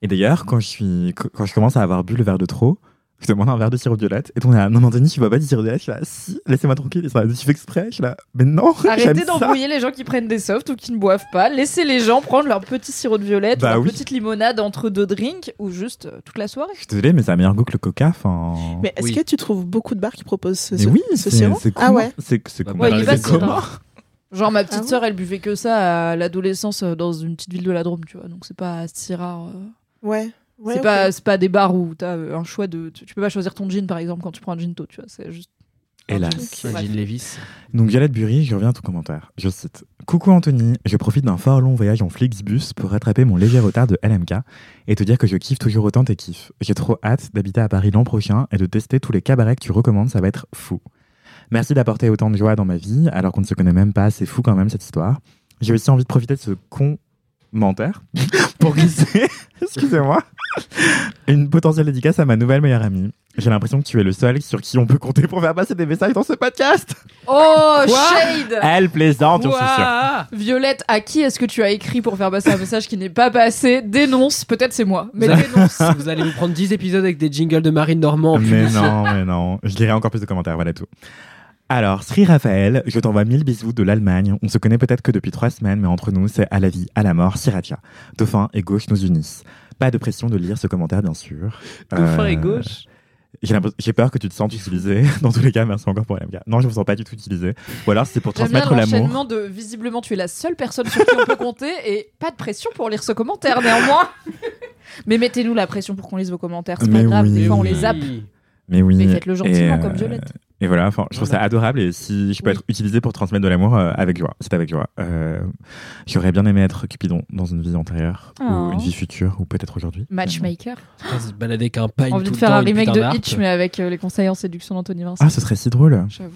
Et d'ailleurs, quand je suis, quand je commence à avoir bu le verre de trop, je demande un verre de sirop de violette. Et on est là, non, non, Denis, tu bois pas du sirop de violette. Je suis là, si, laissez-moi tranquille. Et ça, tu fais exprès. Je suis là, mais non. Arrêtez d'embrouiller les gens qui prennent des softs ou qui ne boivent pas. Laissez les gens prendre leur petit sirop de violette Bah ou leur oui. petite limonade entre deux drinks ou juste euh, toute la soirée. Je suis désolé, mais ça a meilleur goût que le coca. Enfin. Mais est-ce Oui. que tu trouves beaucoup de bars qui proposent ce, Mais ce- oui, ce c'est sirop c'est Ah ouais C'est c'est Bah, comment Ouais, Genre ma petite Ah ouais sœur, elle buvait que ça à l'adolescence euh, dans une petite ville de la Drôme, tu vois. Donc c'est pas si rare. euh. Ouais. Ouais c'est pas c'est pas des bars où t'as un choix de tu, tu peux pas choisir ton jean par exemple quand tu prends un ginto, tu vois. C'est juste. Hélas. Jean Lévis. Donc Violette Bury, je reviens à ton commentaire. Je cite Coucou Anthony, je profite d'un fort long voyage en Flixbus pour rattraper mon léger retard de LMK et te dire que je kiffe toujours autant tes kiffs. J'ai trop hâte d'habiter à Paris l'an prochain et de tester tous les cabarets que tu recommandes, ça va être fou. Merci d'apporter autant de joie dans ma vie alors qu'on ne se connaît même pas. C'est fou quand même cette histoire. J'ai aussi envie de profiter de ce commentaire pour glisser, excusez-moi, une potentielle dédicace à ma nouvelle meilleure amie. J'ai l'impression que tu es le seul sur qui on peut compter pour faire passer des messages dans ce podcast. Oh, shade Elle plaisante, j'en suis sûr. Violette, à qui est-ce que tu as écrit pour faire passer un message qui n'est pas passé? Dénonce, peut-être c'est moi, mais dénonce. Vous allez vous prendre 10 épisodes avec des jingles de Marine Normand. en Mais non, mais non. Je dirai encore plus de commentaires, voilà tout. Alors, Sri Raphaël, je t'envoie mille bisous de l'Allemagne. On se connaît peut-être que depuis trois semaines, mais entre nous, c'est à la vie, à la mort, Sriracha. Dauphin et gauche nous unissent. Pas de pression de lire ce commentaire, bien sûr. Dauphin Euh, et gauche? J'ai peur que tu te sentes utilisé. Dans tous les cas, merci encore pour l'MK. Non, je ne me sens pas du tout utilisé. Ou alors, c'est pour J'aime bien transmettre l'amour. l'enchaînement de visiblement tu es la seule personne sur qui on peut compter et pas de pression pour lire ce commentaire néanmoins. mais mettez-nous la pression pour qu'on lise vos commentaires, c'est pas grave, oui. des fois on les Oui. zappe. Mais oui. Mais faites-le gentiment, Et, comme euh, Violette. Et voilà, enfin, je trouve ça adorable et si je peux Oui. être utilisé pour transmettre de l'amour euh, avec joie, c'est avec joie. Euh, J'aurais bien aimé être Cupidon dans une vie antérieure Oh. ou une vie future ou peut-être aujourd'hui. Matchmaker. Se balader avec un paille Envie tout de le faire temps un remake de. Hitch mais avec euh, les conseils en séduction d'Anthony Vincent. Ah, ce serait si drôle. J'avoue.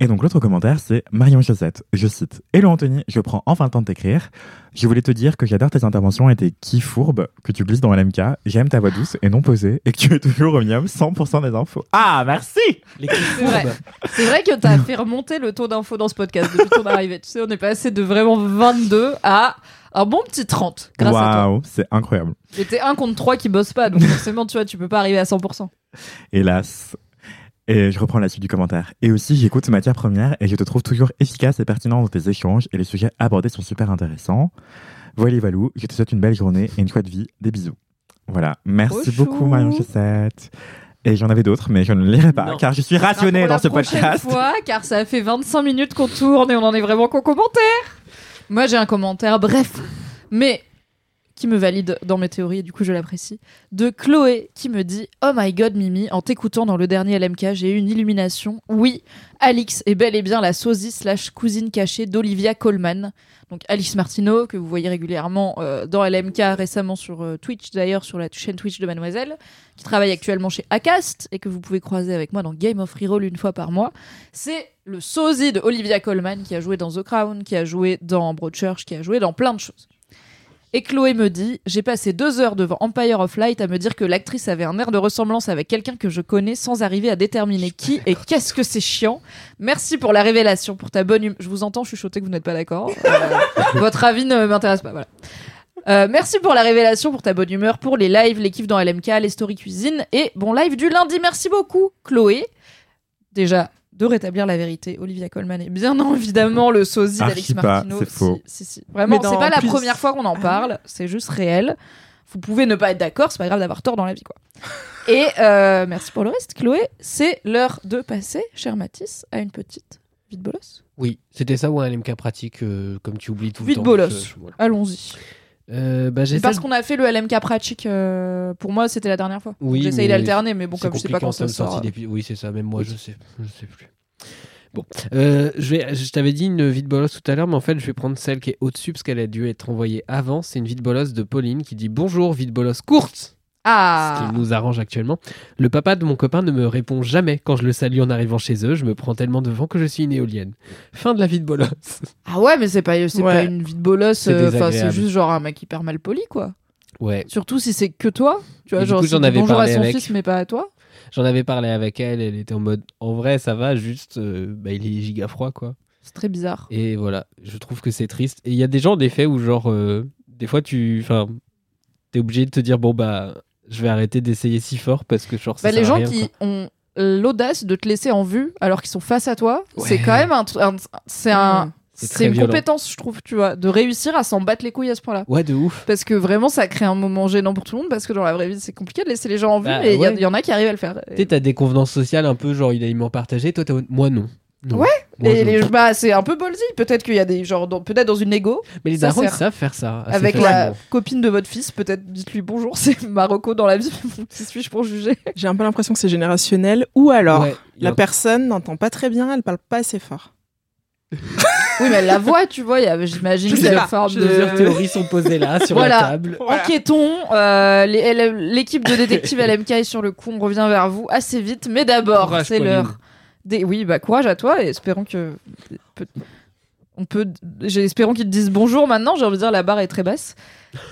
Et donc l'autre commentaire, c'est Marion Chaussette. Je cite Hello Anthony, je prends enfin le temps de t'écrire. Je voulais te dire que j'adore tes interventions et tes qui fourbes que tu glisses dans LMK. J'aime ta voix douce et non posée et que tu es toujours au minimum 100% des infos. Ah, merci Les C'est vrai. Vrai que t'as fait remonter le taux d'infos dans ce podcast depuis ton arrivée. Tu sais, on est passé de vraiment 22 à un bon petit 30 grâce à toi. Waouh, c'est incroyable. Et t'es un contre 3 qui bosse pas, donc forcément, tu vois, tu peux pas arriver à 100%. Hélas. Et je reprends la suite du commentaire. Et aussi, j'écoute Matière Première et je te trouve toujours efficace et pertinent dans tes échanges et les sujets abordés sont super intéressants. Voilà, Valou, je te souhaite une belle journée et une chouette vie. Des bisous. Voilà. Merci beaucoup, chou. Marion Chaussette. Et j'en avais d'autres, mais je ne les lirai pas Non. car je suis rationné pour dans la ce prochaine podcast. fois, car ça fait 25 minutes qu'on tourne et on en est vraiment qu'au commentaire. Moi, j'ai un commentaire, bref, mais qui me valide dans mes théories, et du coup, je l'apprécie. De Chloé qui me dit Oh my god, Mimi, en t'écoutant dans le dernier LMK, j'ai eu une illumination. Oui, Alix est bel et bien la sosie slash cousine cachée d'Olivia Colman. Donc, Alice Martineau, que vous voyez régulièrement euh, dans LMK récemment sur euh, Twitch, d'ailleurs, sur la chaîne Twitch de Mademoiselle qui travaille actuellement chez Acast et que vous pouvez croiser avec moi dans Game of Reroll une fois par mois. C'est le sosie de Olivia Colman qui a joué dans The Crown, qui a joué dans Broadchurch, qui a joué dans plein de choses. Et Chloé me dit J'ai passé deux heures devant Empire of Light à me dire que l'actrice avait un air de ressemblance avec quelqu'un que je connais sans arriver à déterminer qui et qu'est-ce que c'est chiant. Merci pour la révélation, pour ta bonne humeur. Je vous entends chuchoter que vous n'êtes pas d'accord. Euh, votre avis ne m'intéresse pas. Voilà. Euh, merci pour la révélation, pour ta bonne humeur, pour les lives, les kiffs dans LMK, les stories cuisine et bon live du lundi. Merci beaucoup, Chloé. Déjà, de rétablir la vérité, Olivia Colman est bien évidemment le sosie d'Alex Martino. c'est faux. Si, si, si. Vraiment, c'est pas la plus- première fois qu'on en parle, c'est juste réel. Vous pouvez ne pas être d'accord, c'est pas grave d'avoir tort dans la vie, quoi. Et euh, merci pour le reste, Chloé. C'est l'heure de passer, cher Mathis, à une petite vite bolos. Oui, c'était ça ou un LMK pratique, euh, comme tu oublies tout le Vite temps. bolos. Je- voilà. Allons-y. Euh, bah, j'essaie parce de- qu'on a fait le LMK pratique. euh, pour moi, c'était la dernière fois. Oui, J'essaye mais d'alterner, mais bon, c'est comme je sais pas compliqué quand ça termes de sortie sort. euh. d'épi- Oui, c'est ça. Même moi, je sais, je sais plus. Bon, Euh, je, vais, je t'avais dit une vide bolos tout à l'heure, mais en fait, je vais prendre celle qui est au-dessus parce qu'elle a dû être envoyée avant. C'est une vide bolos de Pauline qui dit bonjour, vide bolos courte. Ce Ah qui nous arrange actuellement. Le papa de mon copain ne me répond jamais quand je le salue en arrivant chez eux. Je me prends tellement devant que je suis une éolienne. Fin de la vie de bolos. Ah ouais, mais c'est pas, c'est Ouais. pas une vie de bolos. C'est euh, Enfin, c'est juste genre un mec hyper mal poli, quoi. Ouais, Surtout si c'est que toi. Tu vois, Et genre si j'en avais bonjour à parlé son avec. fils, mais pas à toi. j'en avais parlé avec elle. Elle était en mode en vrai, ça va, juste euh, bah, il est giga froid quoi. C'est très bizarre. Et voilà, je trouve que c'est triste. Et il y a des gens, des faits où, genre, euh, des fois, tu. Enfin, t'es obligé de te dire, bon, bah, je vais arrêter d'essayer si fort parce que, genre, ça Bah, les gens rien, qui quoi. ont l'audace de te laisser en vue alors qu'ils sont face à toi, c'est quand même un, c'est un, Mmh. C'est une violent. compétence, je trouve, tu vois, de réussir à s'en battre les couilles à ce point-là. Ouais, de ouf. Parce que vraiment, ça crée un moment gênant pour tout le monde. Parce que dans la vraie vie, c'est compliqué de laisser les gens en vue, Bah, mais il y a- ouais. il y, en a qui arrivent à le faire. Tu sais, t'as des convenances sociales un peu, genre, unanimement partagées. Toi, t'as. Moi, non. Non. Ouais, Moi, Et les, bah, c'est un peu ballsy. Peut-être qu'il y a des genre, dans- peut-être dans une égo, Mais les ça darons, ils sert. savent faire ça. assez avec la facilement. copine de votre fils, peut-être dites-lui bonjour, c'est Marocco dans la vie. qui suis-je pour juger J'ai un peu l'impression que c'est générationnel. Ou alors, Ouais, il y la a- personne n'entend pas très bien, elle parle pas assez fort. Oui, mais elle la voit, tu vois. il y a- J'imagine Je que sais c'est pas, une forme je- de. Plusieurs théories sont posées là, sur Voilà. la table. Voilà. Enquêtons. euh, les- L'équipe de détectives LMK est sur le coup. On revient vers vous assez vite. Mais d'abord, Courage, c'est Pauline. l'heure Des... Oui, bah courage à toi et espérons que. On peut. Espérons qu'ils te disent bonjour maintenant. J'ai envie de dire la barre est très basse.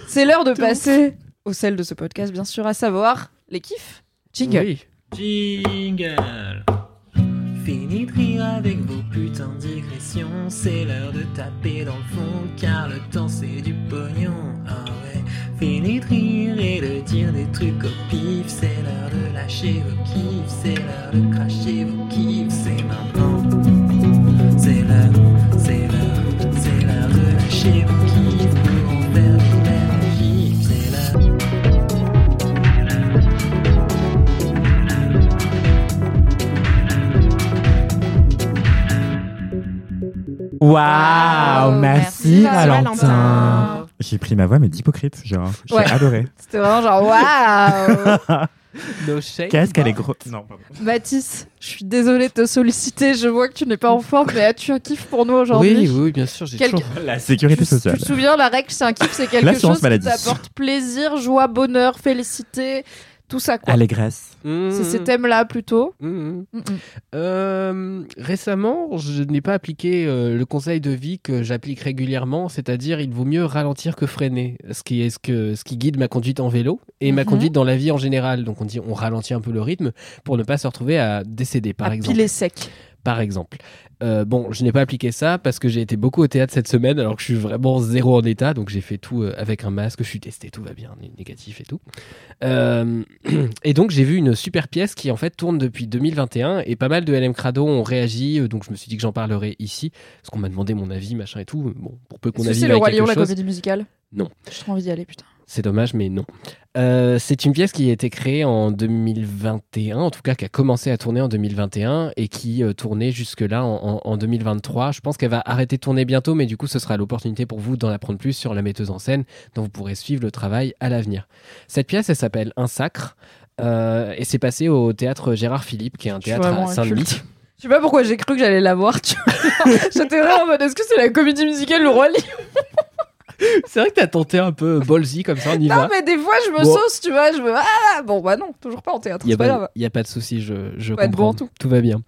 C'est l'heure de passer au sel de ce podcast, bien sûr, à savoir les kiffs. Jingle. Oui. Jingle Fini de rire avec vos putains de digressions C'est l'heure de taper dans le fond Car le temps c'est du pognon Ah ouais Fini de rire et de dire des trucs au pif. C'est l'heure de lâcher vos kiffs C'est l'heure de cracher vos kiffs C'est maintenant. C'est l'heure, c'est l'heure C'est l'heure de lâcher vos kiffs Pour en faire gif C'est l'heure. Waouh, merci merci, Valentin. J'ai pris ma voix, mais d'hypocrite, genre. J'ai Ouais. adoré. C'était vraiment genre waouh No. Qu'est-ce qu'elle est grosse. Non, pardon. Mathis, je suis désolée de te solliciter. Je vois que tu n'es pas en forme, mais as-tu un kiff pour nous aujourd'hui Oui, oui, bien sûr. J'ai Quelqu'un- toujours- La sécurité tu, tu sociale. te souviens, la règle, c'est un kiff, c'est quelque chose qui maladie. t'apporte plaisir, joie, bonheur, félicité, tout ça quoi. Allégresse. Mmh, C'est ces thèmes-là plutôt. mmh, mmh. Mm, mm. Euh, récemment, je n'ai pas appliqué euh, le conseil de vie que j'applique régulièrement, c'est-à-dire il vaut mieux ralentir que freiner, ce qui est ce, que, ce qui guide ma conduite en vélo et ma Mhm. conduite dans la vie en général. Donc on dit on ralentit un peu le rythme pour ne pas se retrouver à décéder, par à exemple. piler sec. Par exemple. Euh, bon, je n'ai pas appliqué ça parce que j'ai été beaucoup au théâtre cette semaine alors que je suis vraiment zéro en état, donc j'ai fait tout euh, avec un masque, je suis testé, tout va bien, né- négatif et tout. Euh, et donc j'ai vu une super pièce qui en fait tourne depuis 2021 et pas mal de LM Crado ont réagi, donc je me suis dit que j'en parlerai ici parce qu'on m'a demandé mon avis, machin et tout. Bon, pour peu qu'on avis c'est le Roi Lion, la comédie musicale? Non. J'ai trop envie d'y aller, putain. C'est dommage, mais non. Euh, c'est une pièce qui a été créée en 2021, en tout cas qui a commencé à tourner en 2021 et qui euh, tournait jusque-là en, en- en 2023. Je pense qu'elle va arrêter de tourner bientôt, mais du coup, ce sera l'opportunité pour vous d'en apprendre plus sur la metteuse en scène, dont vous pourrez suivre le travail à l'avenir. Cette pièce, elle s'appelle Un sacre. euh, et c'est passé au théâtre Gérard Philippe, qui est un théâtre à Saint-Denis. Je sais pas pourquoi j'ai cru que j'allais la voir. J'étais vraiment en mode est-ce que c'est la comédie musicale Le Roi Lion? C'est vrai que t'as tenté un peu ballsy comme ça, on y Non, va. mais des fois je me Bon. sauce, tu vois. Je me. Ah bon, bah non, toujours pas en théâtre. Il n'y a, a pas de souci, je, je comprends. bon tout. tout va bien.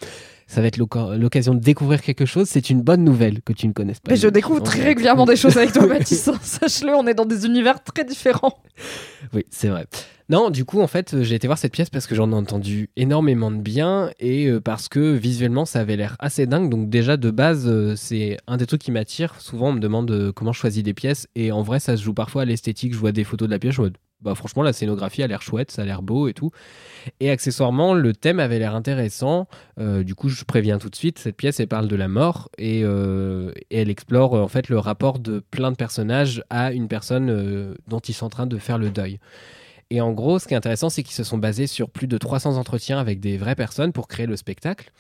Ça va être l'oc- l'occasion de découvrir quelque chose. C'est une bonne nouvelle que tu ne connaisses pas. Mais je découvre très régulièrement des choses avec toi, Mathis. hein. Sache-le, on est dans des univers très différents. Oui, c'est vrai. Non, du coup, en fait, euh, j'ai été voir cette pièce parce que j'en ai entendu énormément de bien et euh, parce que visuellement, ça avait l'air assez dingue. Donc déjà, de base, euh, c'est un des trucs qui m'attire. Souvent, on me demande comment je choisis des pièces et en vrai, ça se joue parfois à l'esthétique. Je vois des photos de la pièce, je me dis, bah franchement, la scénographie a l'air chouette, ça a l'air beau et tout. Et accessoirement, le thème avait l'air intéressant. Euh, du coup, je préviens tout de suite, cette pièce, elle parle de la mort et, euh, elle explore euh, en fait le rapport de plein de personnages à une personne dont ils sont en train de faire le deuil. Et en gros, ce qui est intéressant, c'est qu'ils se sont basés sur plus de 300 entretiens avec des vraies personnes pour créer le spectacle.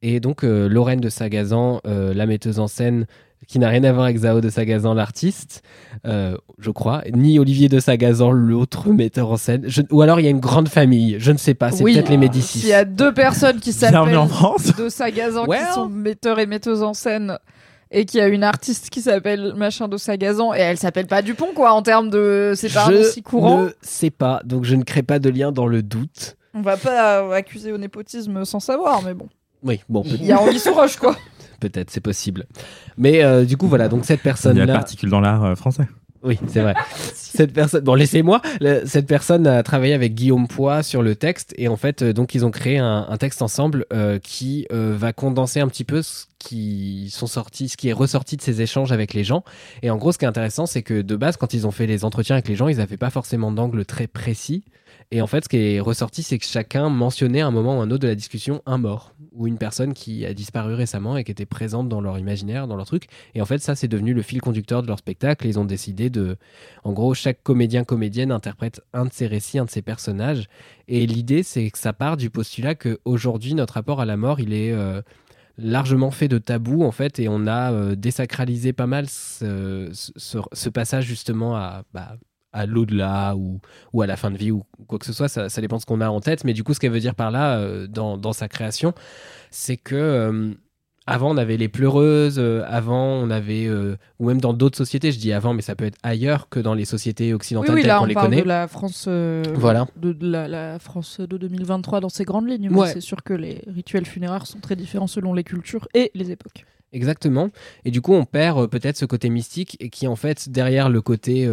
Et donc, Lorraine de Sagazan, la metteuse en scène, qui n'a rien à voir avec Zao de Sagazan, l'artiste, euh, je crois, ni Olivier de Sagazan, l'autre metteur en scène. Je- Ou alors, il y a une grande famille, je ne sais pas, c'est Oui. peut-être les Médicis. S'il y a deux personnes qui s'appellent de Sagazan Well. qui sont metteurs et metteuses en scène et qu'il y a une artiste qui s'appelle machin de Sagazan et elle s'appelle pas Dupont quoi en termes de c'est pas un nom je courant ne sais pas, donc je ne crée pas de lien dans le doute. on va pas euh, accuser au népotisme sans savoir mais bon Oui, bon, peut- il y a Anguille sous roche quoi peut-être, c'est possible. Mais euh, du coup, voilà, donc cette Il y a personne-là... la particule dans l'art euh, français. Oui, c'est vrai. cette personne, bon, laissez-moi. Cette personne a travaillé avec Guillaume Poix sur le texte et en fait, euh, donc ils ont créé un, un texte ensemble euh, qui euh, va condenser un petit peu ce qui sont sortis, ce qui est ressorti de ces échanges avec les gens. Et en gros, ce qui est intéressant, c'est que de base, quand ils ont fait les entretiens avec les gens, ils n'avaient pas forcément d'angle très précis. Et en fait, ce qui est ressorti, c'est que chacun mentionnait à un moment ou un autre de la discussion un mort ou une personne qui a disparu récemment et qui était présente dans leur imaginaire, dans leur truc. Et en fait, ça, c'est devenu le fil conducteur de leur spectacle. Ils ont décidé de, en gros, chaque comédien, comédienne interprète un de ses récits, un de ses personnages. Et l'idée, c'est que ça part du postulat qu'aujourd'hui, notre rapport à la mort, il est euh, largement fait de tabous, en fait, et on a euh, désacralisé pas mal ce passage, justement, à, bah, à l'au-delà ou, ou à la fin de vie ou quoi que ce soit. Ça, ça dépend de ce qu'on a en tête. Mais du coup, ce qu'elle veut dire par là, euh, dans, dans sa création, c'est que... euh, avant, on avait les pleureuses, euh, avant, on avait, ou même dans d'autres sociétés, je dis avant, mais ça peut être ailleurs que dans les sociétés occidentales oui, telles là, qu'on on les parle connaît. de la France, Voilà. de, de la, la France de 2023 dans ses grandes lignes. Ouais. c'est sûr que les rituels funéraires sont très différents selon les cultures et les époques. Exactement. Et du coup, on perd peut-être ce côté mystique et qui, en fait, derrière le côté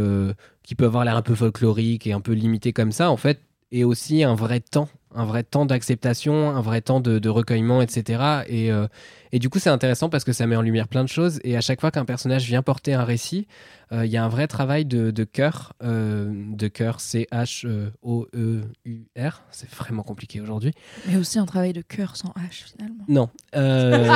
qui peut avoir l'air un peu folklorique et un peu limité comme ça, en fait, est aussi un vrai temps, un vrai temps d'acceptation, un vrai temps de, recueillement, etc. Et, et du coup, c'est intéressant parce que ça met en lumière plein de choses. Et à chaque fois qu'un personnage vient porter un récit, euh, il y a un vrai travail de, de cœur, euh, de cœur, C-H-O-E-U-R. C'est vraiment compliqué aujourd'hui. Mais aussi un travail de cœur sans H finalement. Non. Euh,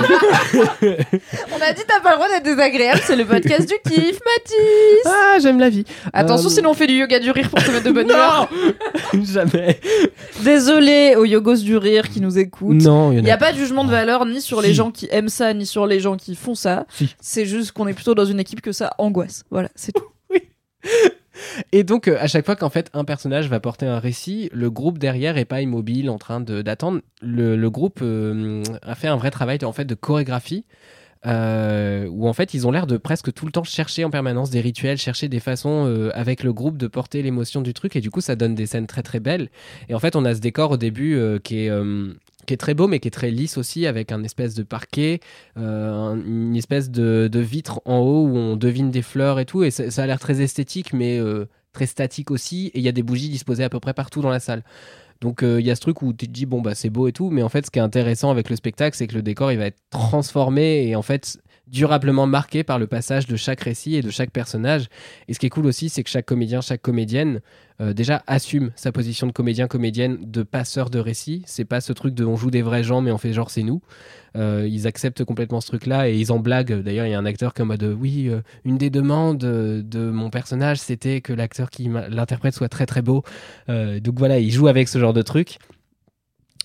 On a dit t'as pas le droit d'être désagréable, c'est le podcast du kiff, Mathis ah, j'aime la vie. Attention, Euh, sinon on fait du yoga du rire pour te mettre de bonne humeur. Jamais. Désolé aux yogos du rire qui nous écoutent. Non, il n'y a pas de jugement de valeur ni sur les gens qui aiment ça, ni sur les gens qui font ça. Si. C'est juste qu'on est plutôt dans une équipe que ça angoisse. Voilà, c'est tout. Et donc, euh, à chaque fois qu'en fait un personnage va porter un récit, le groupe derrière est pas immobile en train de- d'attendre. Le, le groupe euh, a fait un vrai travail en fait de chorégraphie. euh, où en fait ils ont l'air de presque tout le temps chercher en permanence des rituels, chercher des façons euh, avec le groupe de porter l'émotion du truc et du coup ça donne des scènes très très belles. Et en fait on a ce décor au début euh, qui est qui est très beau mais qui est très lisse aussi avec un espèce de parquet, euh, un- une espèce de, vitre en haut où on devine des fleurs et tout et ça, ça a l'air très esthétique mais euh, très statique aussi et il y a des bougies disposées à peu près partout dans la salle. Donc euh, il y a ce truc où tu te dis bon bah c'est beau et tout mais en fait ce qui est intéressant avec le spectacle c'est que le décor il va être transformé et en fait durablement marqué par le passage de chaque récit et de chaque personnage. Et ce qui est cool aussi, c'est que chaque comédien, chaque comédienne, euh, déjà assume sa position de comédien, comédienne, de passeur de récit. C'est pas ce truc de on joue des vrais gens, mais on fait genre c'est nous. Euh, ils acceptent complètement ce truc-là et ils en blaguent. D'ailleurs, il y a un acteur qui est en mode oui, euh, une des demandes de mon personnage, c'était que l'acteur qui l'interprète soit très très beau. Donc voilà, il joue avec ce genre de truc.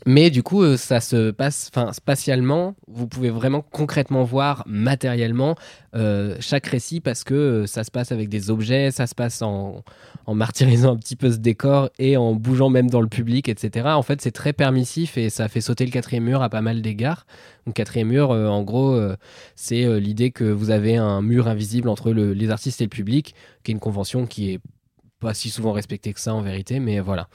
Mais du coup, euh, ça se passe, enfin, spatialement, vous pouvez vraiment concrètement voir matériellement euh, chaque récit parce que euh, ça se passe avec des objets, ça se passe en, martyrisant un petit peu ce décor et en bougeant même dans le public, etc. En fait, c'est très permissif et ça fait sauter le quatrième mur à pas mal d'égards. Donc, quatrième mur, en gros, c'est l'idée que vous avez un mur invisible entre le- les artistes et le public, qui est une convention qui est pas si souvent respectée que ça en vérité, mais voilà.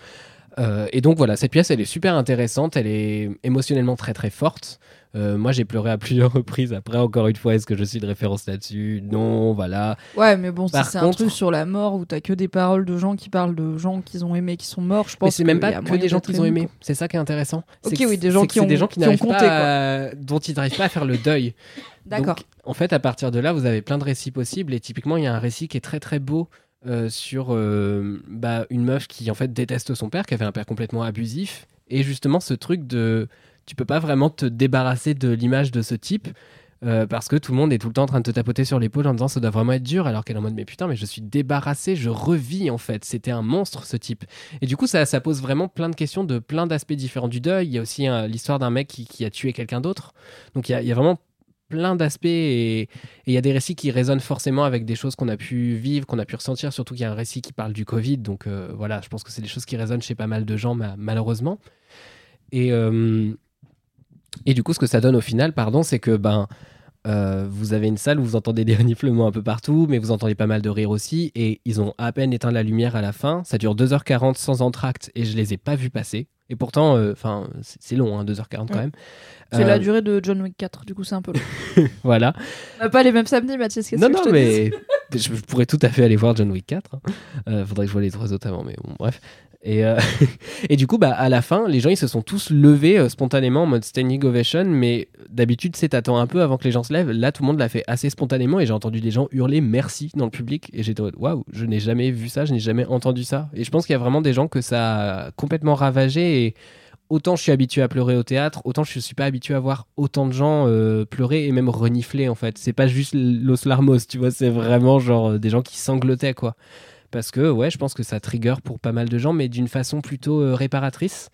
Euh, et donc voilà, cette pièce, elle est super intéressante, elle est émotionnellement très très forte. Euh, moi, j'ai pleuré à plusieurs reprises. Après, encore une fois, est-ce que je suis de référence là-dessus? Non, voilà. Ouais, mais bon, si c'est un truc sur la mort où t'as que des paroles de gens qui parlent de gens qu'ils ont aimés, qui sont morts, je Mais pense c'est même pas a que des gens qu'ils ont aimés. C'est ça qui est intéressant. Ok, C'est oui, des gens qui c'est des ont- gens qui qui ont compté, pas à- dont ils n'arrivent pas à faire le deuil. D'accord. Donc, en fait, à partir de là, vous avez plein de récits possibles. Et typiquement, il y a un récit qui est très très beau euh, sur euh, bah, une meuf qui en fait déteste son père, qui avait un père complètement abusif. Et justement, ce truc de tu peux pas vraiment te débarrasser de l'image de ce type. euh, parce que tout le monde est tout le temps en train de te tapoter sur l'épaule en disant ça doit vraiment être dur alors qu'elle est en mode mais putain mais je suis débarrassé je revis en fait c'était un monstre ce type et du coup ça, ça pose vraiment plein de questions de plein d'aspects différents du deuil il y a aussi euh, l'histoire d'un mec qui, qui a tué quelqu'un d'autre donc a- il y a vraiment plein d'aspects et il y a des récits qui résonnent forcément avec des choses qu'on a pu vivre, qu'on a pu ressentir, surtout qu'il y a un récit qui parle du Covid. Donc euh, voilà, je pense que c'est des choses qui résonnent chez pas mal de gens, ma- malheureusement. Et, euh, et du coup, ce que ça donne au final, pardon, c'est que ben, euh, vous avez une salle où vous entendez des reniflements un peu partout, mais vous entendez pas mal de rire aussi. Et ils ont à peine éteint la lumière à la fin. Ça dure 2h40 sans entracte et je les ai pas vus passer. Et pourtant, euh, enfin, c'est c'est long, hein, 2h40 quand même. C'est Euh, la durée de John Wick 4, du coup c'est un peu long. Voilà. On n'a pas les mêmes samedis, Mathias, qu'est-ce Non, que non, je te mais je, pourrais tout à fait aller voir John Wick 4. hein. Euh, faudrait que je vois les trois autres avant, mais bon, bref. Et, euh, et du coup, bah, à la fin, les gens ils se sont tous levés euh, spontanément en mode standing ovation, mais d'habitude, c'est t'attends un peu avant que les gens se lèvent. Là, tout le monde l'a fait assez spontanément et j'ai entendu des gens hurler merci dans le public. Et j'étais waouh, je n'ai jamais vu ça, je n'ai jamais entendu ça. Et je pense qu'il y a vraiment des gens que ça a complètement ravagé et autant je suis habitué à pleurer au théâtre, autant je suis pas habitué à voir autant de gens euh, pleurer et même renifler en fait. C'est pas juste Los Larmos, tu vois, c'est vraiment genre des gens qui sanglotaient quoi. Parce que ouais, je pense que ça trigger pour pas mal de gens, mais d'une façon plutôt euh, réparatrice.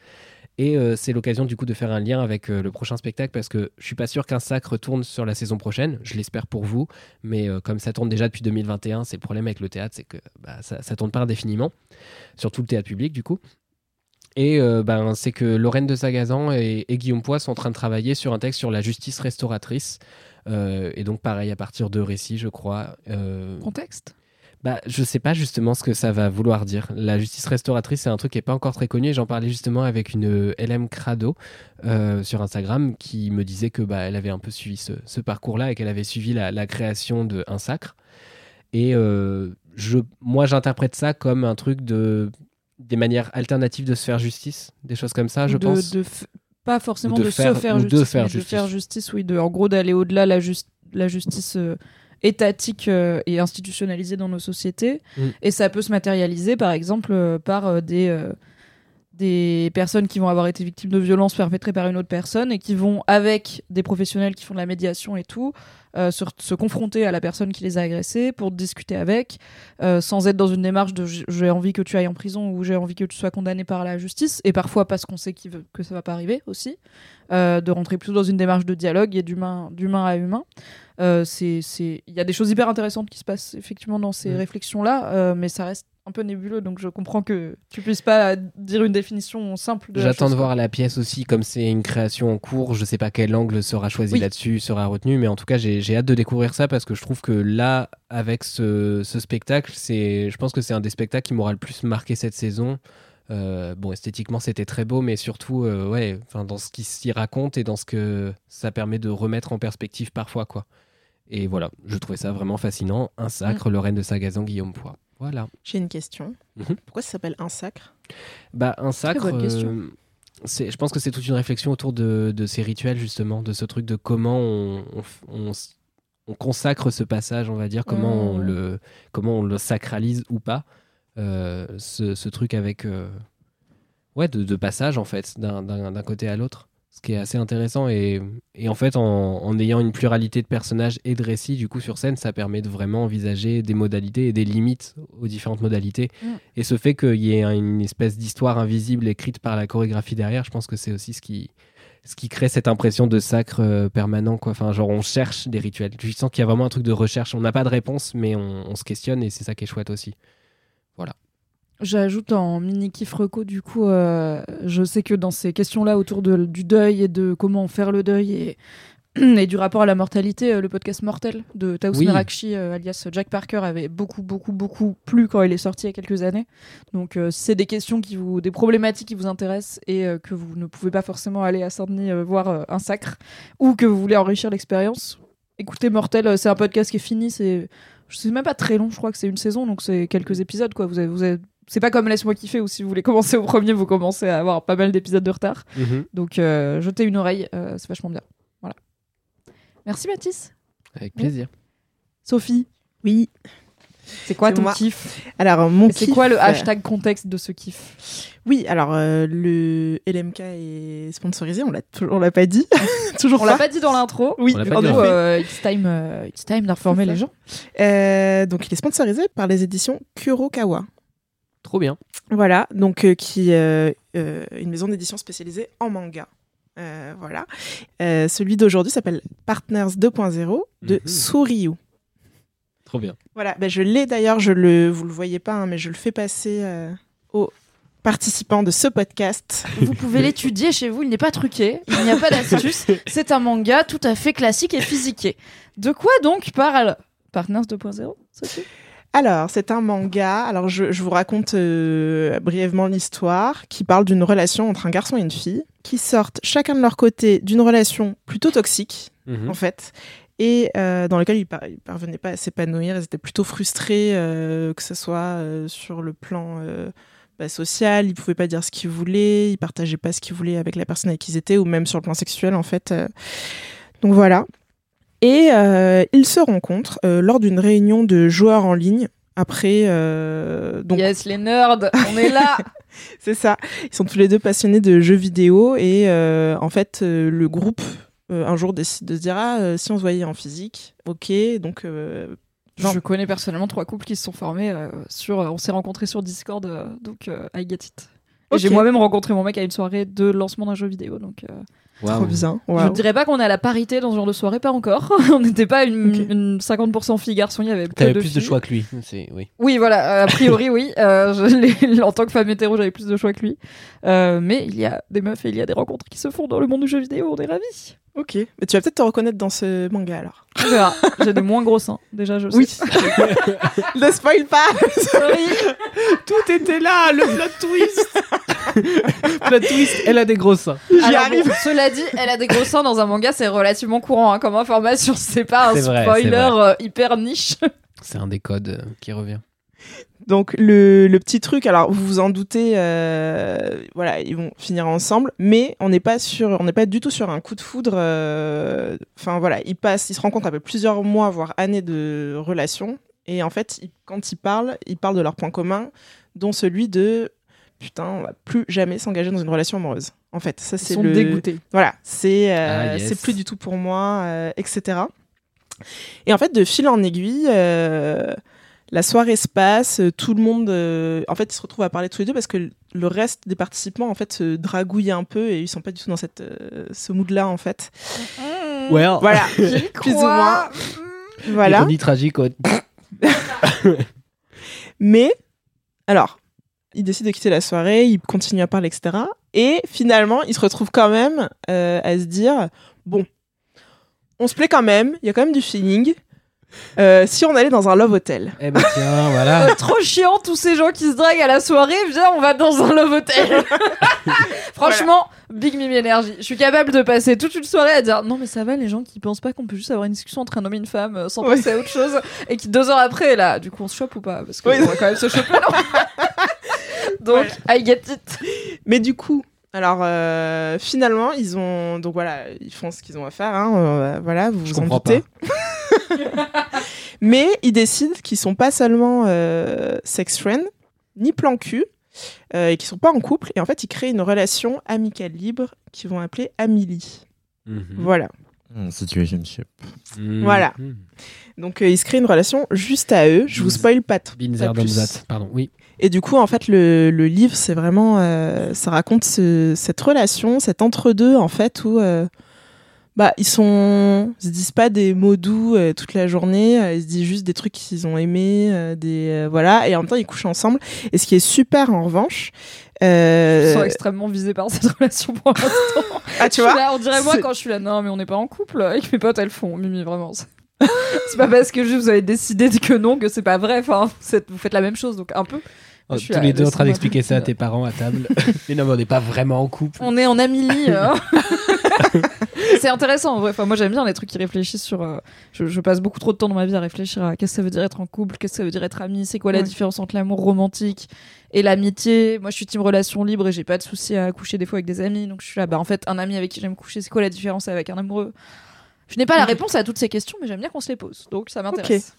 Et euh, c'est l'occasion du coup de faire un lien avec euh, le prochain spectacle parce que je suis pas sûr qu'un sacre tourne sur la saison prochaine. Je l'espère pour vous, mais comme ça tourne déjà depuis 2021, c'est le problème avec le théâtre, c'est que bah, ça, ça tourne pas indéfiniment, surtout le théâtre public du coup. Et ben, c'est que Lorraine de Sagazan et, et Guillaume Poix sont en train de travailler sur un texte sur la justice restauratrice. Et donc, pareil, à partir de récits, je crois. Contexte bah, je sais pas justement ce que ça va vouloir dire. La justice restauratrice, c'est un truc qui est pas encore très connu. et J'en parlais justement avec une euh, LM Crado euh, sur Instagram qui me disait que bah, elle avait un peu suivi ce, ce parcours-là et qu'elle avait suivi la, la création de Un Sacre. Et euh, je, moi, j'interprète ça comme un truc de des manières alternatives de se faire justice, des choses comme ça, je de, pense. de f- pas forcément de de, faire- se faire ou de justice, faire justice. de faire justice, oui, de, en gros d'aller au-delà la, jus- la justice euh, étatique euh, et institutionnalisée dans nos sociétés. Mm. Et ça peut se matérialiser, par exemple, euh, par euh, des, des personnes qui vont avoir été victimes de violences perpétrées par une autre personne et qui vont, avec des professionnels qui font de la médiation et tout, euh, se, se confronter à la personne qui les a agressés pour discuter avec, euh, sans être dans une démarche de j'ai envie que tu ailles en prison ou j'ai envie que tu sois condamné par la justice, et parfois parce qu'on sait veut- que ça va pas arriver aussi, euh, de rentrer plutôt dans une démarche de dialogue et d'humain à humain. Il y a des choses hyper intéressantes qui se passent effectivement dans ces Mm. réflexions là, mais ça reste un peu nébuleux, donc je comprends que tu puisses pas dire une définition simple de. J'attends de voir la pièce aussi, comme c'est une création en cours. Je sais pas quel angle sera choisi Oui. là-dessus, sera retenu, mais en tout cas, j'ai hâte de découvrir ça parce que je trouve que là, avec ce, ce spectacle, c'est, je pense que c'est un des spectacles qui m'aura le plus marqué cette saison. Euh, bon, esthétiquement, c'était très beau, mais surtout, euh, ouais, enfin, dans ce qui s'y raconte et dans ce que ça permet de remettre en perspective parfois, quoi. Et voilà, je trouvais ça vraiment fascinant. Un sacre, Lorraine de Sagazan, Guillaume Poix. Voilà. J'ai une question. Mhm. Pourquoi ça s'appelle un sacre? Bah, un sacre. bonne question. euh, je pense que c'est toute une réflexion autour de, de ces rituels, justement, de ce truc de comment on, on f- on s- on consacre ce passage, on va dire, comment, on, Mmh. le, comment on le sacralise ou pas. Euh, ce, ce truc avec. euh, ouais, de, de passage, en fait, d'un côté à l'autre. Ce qui est assez intéressant. Et, et en fait, en, en ayant une pluralité de personnages et de récits, du coup, sur scène, ça permet de vraiment envisager des modalités et des limites aux différentes modalités. Mm. Et ce fait qu'il y ait un- une espèce d'histoire invisible écrite par la chorégraphie derrière, je pense que c'est aussi ce qui, ce qui crée cette impression de sacre euh, permanent. Quoi. Enfin, genre, on cherche des rituels. Je sens qu'il y a vraiment un truc de recherche. On n'a pas de réponse, mais on, on se questionne et c'est ça qui est chouette aussi. J'ajoute en mini kiff reco, du coup, euh, je sais que dans ces questions-là autour de- du deuil et de comment faire le deuil et, et du rapport à la mortalité, euh, le podcast Mortel de Taous Oui. Merakchi, euh, alias Jack Parker, avait beaucoup, beaucoup, beaucoup plu quand il est sorti il y a quelques années. Donc, si c'est des questions qui vous, des problématiques qui vous intéressent et que vous ne pouvez pas forcément aller à Saint-Denis voir un sacre ou que vous voulez enrichir l'expérience, écoutez Mortel, c'est un podcast qui est fini, c'est je sais même pas très long, je crois que c'est une saison, donc c'est quelques épisodes quoi. Vous avez, vous avez- c'est pas comme Laisse-moi kiffer où si vous voulez commencer au premier, vous commencez à avoir pas mal d'épisodes de retard. Donc euh, jetez une oreille, euh, c'est vachement bien. Voilà. Merci Mathis. Avec plaisir. Sophie, Oui. c'est quoi ton moi. kiff? Alors, mon Et C'est quoi le euh, hashtag contexte de ce kiff? Oui, alors euh, le LMK est sponsorisé, on l'a toujours- on l'a pas dit. toujours On l'a pas dit dans l'intro. Oui, On pas dit, coup, euh, it's time, euh, it's time d'informer les gens. Euh, donc il est sponsorisé par les éditions Kurokawa. Trop bien. Voilà, donc euh, qui euh, euh, une maison d'édition spécialisée en manga. Euh, voilà. Euh, celui d'aujourd'hui s'appelle Partners 2.0 de. Suryu. Trop bien. Voilà, ben, je l'ai d'ailleurs, je le, vous le voyez pas, hein, mais je le fais passer euh, aux participants de ce podcast. Vous pouvez l'étudier chez vous, il n'est pas truqué, il n'y a pas d'astuce. C'est un manga tout à fait classique et physiqué. De quoi donc parle Partners 2.0 Sophie? Alors, c'est un manga. Alors, je, je vous raconte euh, brièvement l'histoire qui parle d'une relation entre un garçon et une fille qui sortent chacun de leur côté d'une relation plutôt toxique, Mhm. en fait, et euh, dans laquelle ils, par- ils parvenaient pas à s'épanouir. Ils étaient plutôt frustrés, euh, que ce soit sur le plan bah, social, ils pouvaient pas dire ce qu'ils voulaient, ils partageaient pas ce qu'ils voulaient avec la personne avec qui ils étaient, ou même sur le plan sexuel, en fait. Donc voilà. Et euh, ils se rencontrent euh, lors d'une réunion de joueurs en ligne. Après, euh, donc Yes, les nerds, on est là c'est ça. Ils sont tous les deux passionnés de jeux vidéo et en fait, le groupe un jour décide de se dire ah si on se voyait en physique, ok. Donc Genre- Je connais personnellement trois couples qui se sont formés sur. On s'est rencontrés sur Discord, donc I get it. J'ai moi-même rencontré mon mec à une soirée de lancement d'un jeu vidéo, donc euh, Trop bien. Je Waouh. ne dirais pas qu'on est à la parité dans ce genre de soirée, pas encore. on n'était pas une, Ok. une 50% filles garçons, il y avait peu T'avais de plus de choix que lui. Oui. Oui, voilà, euh, a priori, oui. Euh, je en tant que femme hétéro, j'avais plus de choix que lui. Euh, mais il y a des meufs et il y a des rencontres qui se font dans le monde du jeu vidéo, on est ravis. Ok. Mais tu vas peut-être te reconnaître dans ce manga alors. J'ai de moins gros seins, déjà, je Oui. sais. ne spoil pas. Sorry. Tout était là, le plot twist. plot twist, elle a des gros seins. J'y Alors arrive. bon, cela dit, elle a des gros seins dans un manga, c'est relativement courant hein, comme information. C'est pas un vrai, spoiler vrai. euh, hyper niche. C'est un des codes euh, qui revient. Donc le, le petit truc, alors vous vous en doutez, euh, voilà, ils vont finir ensemble, mais on n'est pas sur, on n'est pas du tout sur un coup de foudre. euh, Enfin voilà, ils passent, ils se rencontrent après plusieurs mois, voire années de relation, et en fait, ils- quand ils parlent, ils parlent de leurs points communs, dont celui de putain, on va plus jamais s'engager dans une relation amoureuse. En fait, ça Ils c'est sont le dégoûtés. voilà, c'est euh, Ah, yes. c'est plus du tout pour moi, euh, etc. Et en fait, de fil en aiguille, euh, la soirée se passe, euh, tout le monde, euh, en fait, ils se retrouvent à parler tous les deux parce que le reste des participants, en fait, se dragouillent un peu et ils sont pas du tout dans cette, euh, ce mood-là, en fait. Well, Voilà, plus ou crois. voilà. Ironie tragique. Mais, alors, ils décident de quitter la soirée, ils continuent à parler, etc. Et finalement, ils se retrouvent quand même euh, à se dire, bon, on se plaît quand même, il y a quand même du feeling. Euh, si on allait dans un love hotel. Eh ben tiens, voilà. Euh, trop chiant tous ces gens qui se draguent à la soirée. Viens, on va dans un love hotel. Franchement, big mimi énergie. Je suis capable de passer toute une soirée à dire non mais ça va les gens qui pensent pas qu'on peut juste avoir une discussion entre un homme et une femme euh, sans Ouais. penser à autre chose et qui deux heures après là du coup on se chope ou pas parce qu'on Oui. va quand même se choper non Donc I get it. Mais du coup, alors euh, finalement, ils ont donc voilà, ils font ce qu'ils ont à faire. Hein, euh, voilà, vous Je vous doutez. Mais ils décident qu'ils sont pas seulement euh, sex friends, ni plan cul, euh, et qu'ils sont pas en couple. Et en fait, ils créent une relation amicale libre qu'ils vont appeler Amélie. Mhm. Voilà. Hmm, Situationship. Mhm. Voilà. Donc euh, ils se créent une relation juste à eux. Je vous spoil pas, pas plus. Pardon, oui. Et du coup, en fait, le, le livre, c'est vraiment, euh, ça raconte ce- cette relation, cet entre-deux, en fait, où euh, bah, ils sont, ils se disent pas des mots doux euh, toute la journée, euh, ils se disent juste des trucs qu'ils ont aimés, euh, des voilà, et en même temps, ils couchent ensemble. Et ce qui est super, en revanche, Ils sont extrêmement visés par cette relation pour l'instant. ah, tu vois, là, on dirait moi quand je suis là, non, mais on n'est pas en couple. Que mes potes, elles font, Mimi, vraiment. c'est- pas parce que juste vous avez décidé que non que c'est pas vrai. Enfin, vous faites la même chose, donc un peu. Oh, Je suis tous les deux en train d'expliquer ça à tes parents à table. mais non, mais on n'est pas vraiment en couple. On est en Amélie. hein. c'est intéressant en vrai. Enfin, moi j'aime bien les trucs qui réfléchissent sur. euh, je, je passe beaucoup trop de temps dans ma vie à réfléchir à qu'est-ce que ça veut dire être en couple, qu'est-ce que ça veut dire être ami, c'est quoi la Ouais. différence entre l'amour romantique et l'amitié. Moi je suis team relation libre et j'ai pas de souci à coucher des fois avec des amis. Donc je suis là, bah en fait, un ami avec qui j'aime coucher, c'est quoi la différence avec un amoureux? Je n'ai pas la réponse à toutes ces questions, mais j'aime bien qu'on se les pose. Donc ça m'intéresse.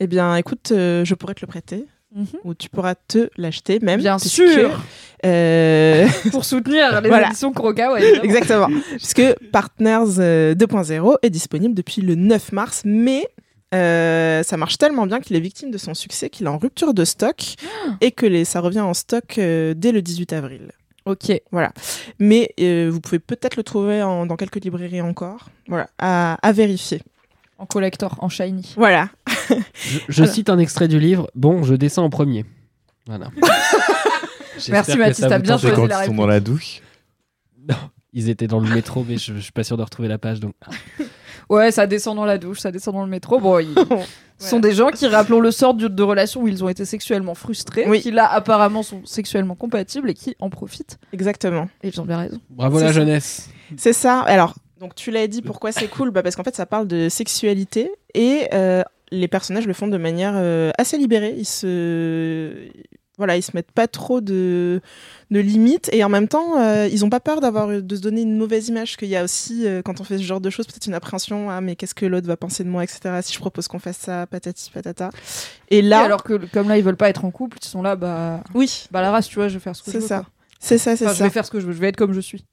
eh bien, écoute, euh, je pourrais te le prêter, Mhm. ou tu pourras te l'acheter même. Bien sûr. euh, Pour soutenir les Voilà. éditions Kurokawa. Exactement. Puisque Partners euh, 2.0 est disponible depuis le 9 mars, mais euh, ça marche tellement bien qu'il est victime de son succès qu'il est en rupture de stock et que les, ça revient en stock euh, dès le 18 avril. Ok. Mais euh, vous pouvez peut-être le trouver en- dans quelques librairies encore. Voilà, à, à vérifier. En collector, en shiny. Voilà. Je, je cite un extrait du livre. Bon, je descends en premier. Voilà. Merci, Mathis, t'as bien choisi quand la ils sont dans la douche. Non, ils étaient dans le métro, mais je, je suis pas sûr de retrouver la page. Donc, Ouais, ça descend dans la douche, ça descend dans le métro. Bon, ils... ce sont Voilà. des gens qui, rappelons le sort de, de relations où ils ont été sexuellement frustrés, Oui. qui là apparemment sont sexuellement compatibles et qui en profitent. Exactement. Et ils ont bien raison. bravo C'est la ça. jeunesse. C'est ça. Alors, donc tu l'as dit, pourquoi c'est cool? Bah Parce qu'en fait, ça parle de sexualité et euh, les personnages le font de manière euh, assez libérée. Ils se. Voilà, ils se mettent pas trop de, de limites et en même temps, euh, ils ont pas peur d'avoir de se donner une mauvaise image. Qu'il y a aussi, euh, quand on fait ce genre de choses, peut-être une appréhension. Ah, mais qu'est-ce que l'autre va penser de moi, etc. Si je propose qu'on fasse ça, patati patata. Et là, Et alors que comme là ils veulent pas être en couple, ils sont là, bah, oui, bah la race, tu vois, je vais faire ce que je c'est veux. ça. quoi. C'est ça, c'est Enfin, je ça. vais faire ce que je veux, je vais être comme je suis.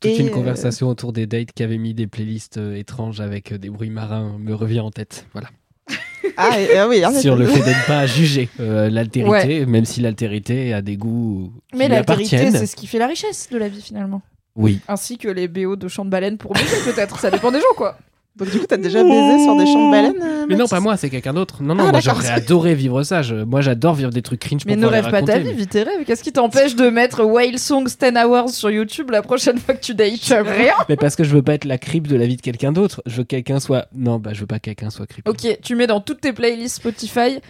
Toute Et, une euh, conversation autour des dates qui avait mis des playlists euh, étranges avec euh, des bruits marins me revient en tête. Voilà. Ah, et- ah oui, en Sur le fait de ne pas juger euh, l'altérité, même si l'altérité a des goûts Mais l'altérité, c'est ce qui fait la richesse de la vie finalement. Oui. ainsi que les BO de chants de baleine pour baiser peut-être. Ça dépend des gens quoi. Donc du coup, t'as déjà baisé sur des champs de baleines euh, Mais non, pas moi, c'est quelqu'un d'autre. Non, non, Ah, moi d'accord. j'aurais adoré vivre ça. Je- moi j'adore vivre des trucs cringe Mais pour ne pouvoir les rêve pas ta raconter, vie, mais- vis tes rêves. Qu'est-ce qui t'empêche de mettre Whale Songs 10 Hours sur YouTube la prochaine fois que tu dates? Rien. Mais parce que je veux pas être la creep de la vie de quelqu'un d'autre. Je veux que quelqu'un soit. Non, bah je veux pas que quelqu'un soit creep. Ok, tu mets dans toutes tes playlists Spotify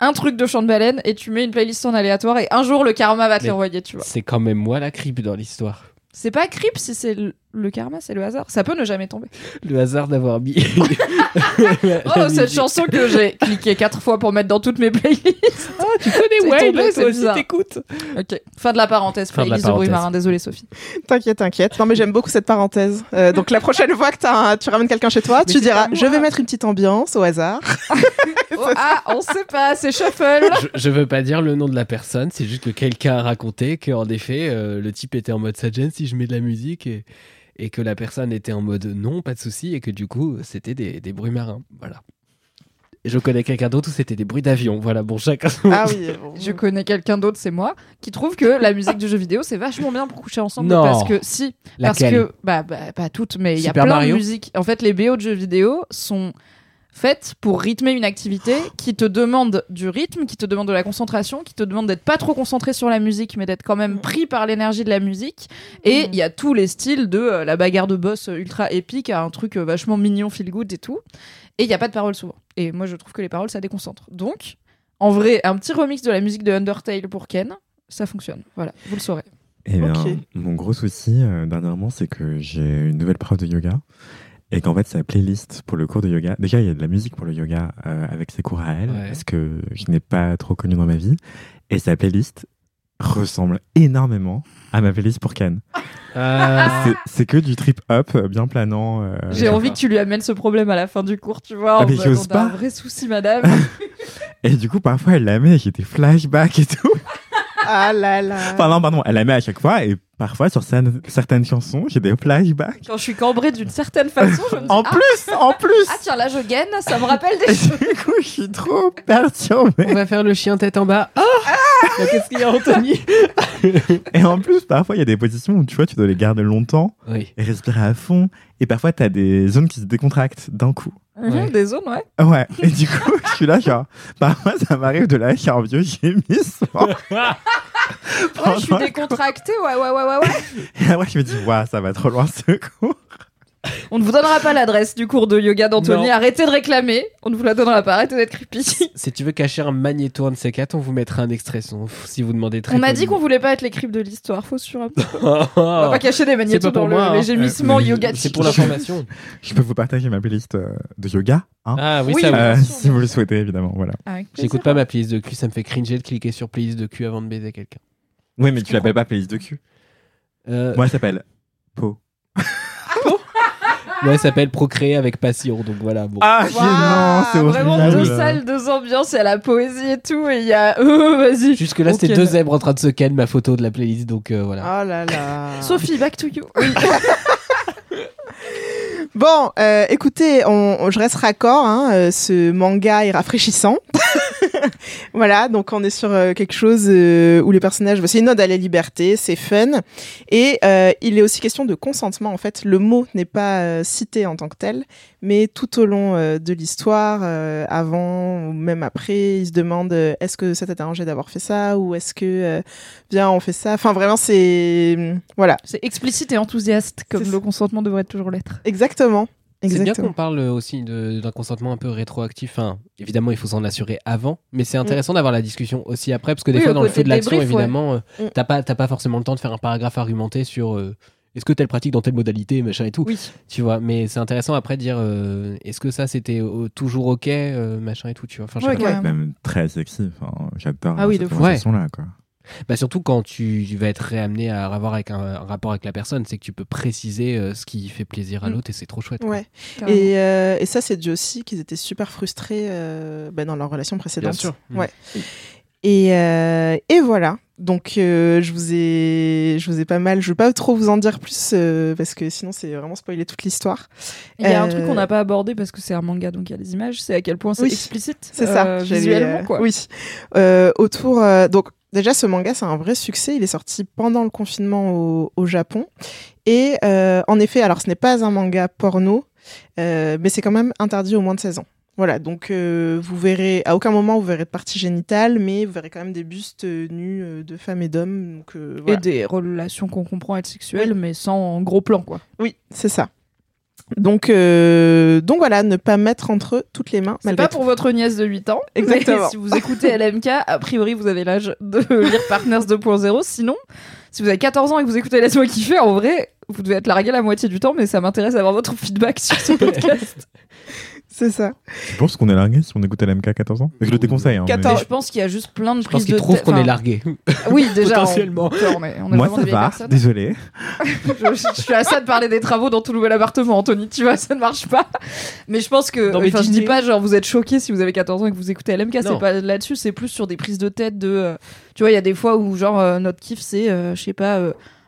un truc de chant de baleine et tu mets une playlist en aléatoire et un jour le karma va te Mais- l'envoyer, tu vois. C'est quand même moi la creep dans l'histoire. C'est pas creep si c'est le, le karma, c'est le hasard. Ça peut ne jamais tomber. Le hasard d'avoir mis. Oh, cette chanson que j'ai cliqué quatre fois pour mettre dans toutes mes playlists. Oh, tu connais C'est Whale, tombé, toi aussi t'écoutes. Ok, fin de la parenthèse. Fin de la Playlist de marin. Désolé Sophie. T'inquiète, t'inquiète. Non, mais j'aime beaucoup cette parenthèse. Euh, donc la prochaine fois que un- tu ramènes quelqu'un chez toi, Mais tu diras je vais mettre une petite ambiance au hasard. Oh, ah, on sait pas, c'est shuffle. Je, je veux pas dire le nom de la personne, c'est juste que quelqu'un a raconté qu'en effet, euh, le type était en mode ça gêne si je mets de la musique et, et que la personne était en mode non, pas de souci, et que du coup, c'était des, des bruits marins. Voilà. Et je connais quelqu'un d'autre où c'était des bruits d'avion. Voilà, bon, chacun. Ah oui. Je connais quelqu'un d'autre, c'est moi, qui trouve que la musique du jeu vidéo c'est vachement bien pour coucher ensemble. Non. Parce que si, parce Laquelle? que bah, bah pas toutes, mais il y a plein Mario? de musiques. En fait, les BO de jeux vidéo sont faites pour rythmer une activité qui te demande du rythme, qui te demande de la concentration, qui te demande d'être pas trop concentré sur la musique, mais d'être quand même pris par l'énergie de la musique. Et il y a tous les styles de euh, la bagarre de boss ultra épique à un truc euh, vachement mignon, feel good et tout. Et il y a pas de paroles souvent. Et moi, je trouve que les paroles, ça déconcentre. Donc, en vrai, un petit remix de la musique de Undertale pour Ken, ça fonctionne. Voilà, vous le saurez. Eh bien, mon gros souci euh, dernièrement, c'est que j'ai une nouvelle prof de yoga et qu'en fait, sa playlist pour le cours de yoga, déjà, il y a de la musique pour le yoga euh, avec ses cours à elle, Ouais. parce que je n'ai pas trop connu dans ma vie, et sa playlist ressemble énormément à ma playlist pour Ken. Ah. C'est- que du trip hop euh, bien planant. euh, J'ai envie que tu lui amènes ce problème à la fin du cours, tu vois. Ah, mais j'ose a un pas. vrai souci, madame. Et du coup, parfois, elle la met, j'ai des flashbacks et tout. Ah là là. Enfin, non, pardon, elle la met à chaque fois, et parfois, sur certaines, certaines chansons, j'ai des flashbacks. Quand je suis cambrée d'une certaine façon, je me dis En ah, plus, en plus ah tiens, là je gaine, ça me rappelle des choses. du coup, je suis trop perturbée. On va faire le chien tête en bas. Ah Mais Qu'est-ce qu'il y a, Anthony Et en plus, parfois, il y a des positions où tu vois, tu dois les garder longtemps Oui. et respirer à fond. Et parfois, tu as des zones qui se décontractent d'un coup. Mhm, Ouais. Des zones, ouais. Ouais. Et du coup, je suis là, genre, parfois, ça m'arrive de lâcher un vieux gémissement. Ouais, je suis décontractée, ouais, ouais, ouais, ouais, ouais. Et après, je me dis, waouh, ça va trop loin ce cours. On ne vous donnera pas l'adresse du cours de yoga d'Anthony. Arrêtez de réclamer. On ne vous la donnera pas. Arrêtez d'être creepy. Si tu veux cacher un magnéto un de ces quatre, on vous mettra un extrait son, si vous demandez très On a dit qu'on voulait pas être les creeps de l'histoire. Faut sur un peu. On va pas cacher des magnétos pas pour dans le- moi, les hein. gémissements Euh, yoga. C'est pour l'information. Je peux vous partager ma playlist euh, de yoga, hein, Ah oui, Oui, ça. Euh, si vous le souhaitez, évidemment. Voilà. J'écoute pas ma playlist de cul, ça me fait cringer de cliquer sur playlist de cul avant de baiser quelqu'un. Oui, mais tu l'appelles pas playlist de cul. Euh, Moi, elle s'appelle Po. Moi, elle s'appelle Procréer avec passion, donc voilà. Bon. Ah, non, c'est Vraiment horrible. deux salles, deux ambiances, il y a la poésie et tout, et il y a. Euh, Vas-y. Jusque là, Ok. c'était deux zèbres en train de se ken ma photo de la playlist, donc euh, voilà. Oh là là. Sophie, back to you. Bon, euh, écoutez, on, on- je reste raccord. Hein, euh, ce manga est rafraîchissant. voilà, donc on est sur euh, quelque chose euh, où les personnages, c'est une ode à la liberté, c'est fun, et euh, il est aussi question de consentement. En fait, le mot n'est pas cité en tant que tel, mais tout au long de l'histoire, avant ou même après, ils se demandent euh, est-ce que ça t'a arrangé d'avoir fait ça ou est-ce que viens on fait ça? Enfin, vraiment, c'est voilà, C'est explicite et enthousiaste, comme le consentement devrait toujours l'être. exactement. C'est bien qu'on parle aussi de- d'un consentement un peu rétroactif. Enfin, évidemment, il faut s'en assurer avant, mais c'est intéressant d'avoir la discussion aussi après, parce que des Oui, fois, dans le feu de l'action, ouais. évidemment, euh, Mm. t'as pas, t'as pas forcément le temps de faire un paragraphe argumenté sur euh, est-ce que telle pratique dans telle modalité, machin et tout. Oui. Tu vois, mais c'est intéressant après de dire euh, est-ce que ça c'était euh, toujours ok, euh, machin et tout, tu vois. Enfin, Ouais, même très sexy. Enfin, j'adore Ah oui, cette conversation-là, quoi. Bah surtout quand tu vas être réamené à avoir avec un, un rapport avec la personne, c'est que tu peux préciser euh, ce qui fait plaisir à Mm. l'autre et c'est trop chouette. Ouais. Et, euh, et ça, c'est dû aussi qu'ils étaient super frustrés euh, bah, dans leur relation précédente. Bien sûr. Mm. Ouais. Et, euh, et voilà. Donc, euh, je vous ai, je vous ai pas mal. Je veux pas trop vous en dire plus euh, parce que sinon, c'est vraiment spoiler toute l'histoire. Il y a un truc qu'on n'a pas abordé parce que c'est un manga, donc il y a des images, c'est à quel point c'est Oui, explicite C'est ça. euh, visuellement, quoi. Oui. Euh, autour. euh, donc, déjà, ce manga, c'est un vrai succès. Il est sorti pendant le confinement au, au Japon. Et euh, en effet, alors ce n'est pas un manga porno, euh, mais c'est quand même interdit au moins de 16 ans. Voilà, donc euh, vous verrez, à aucun moment vous verrez de partie génitale, mais vous verrez quand même des bustes nus de femmes et d'hommes. Et des relations qu'on comprend être sexuelles, mais sans gros plan, quoi. Oui, c'est ça. Donc, euh, donc voilà, ne pas mettre entre eux toutes les mains. C'est pas pour votre nièce de 8 ans. Exactement. mais si vous écoutez LMK, a priori, vous avez l'âge de lire Partners 2.0. Sinon, si vous avez 14 ans et que vous écoutez Laisse-moi kiffer, en vrai, vous devez être largué la moitié du temps, mais ça m'intéresse d'avoir votre feedback sur ce podcast. C'est ça. Je pense qu'on est largué si on écoute LMK à 14 ans? Je le déconseille. Hein, mais- 14. Mais je pense qu'il y a juste plein de Je pense prises qu'ils de trouvent tête- qu'on est largué. Oui, déjà. Potentiellement. on, est, on est Moi, ça va. personnes. Désolé. je, suis à ça de parler des travaux dans tout nouvel appartement, Anthony. Tu vois, ça ne marche pas. Mais je pense que. Mes Enfin, je dis pas genre vous êtes choqués si vous avez 14 ans et que vous écoutez LMK. C'est Non. pas là-dessus. C'est plus sur des prises de tête de. euh, tu vois, il y a des fois où genre euh, notre kiff c'est, euh, je sais pas.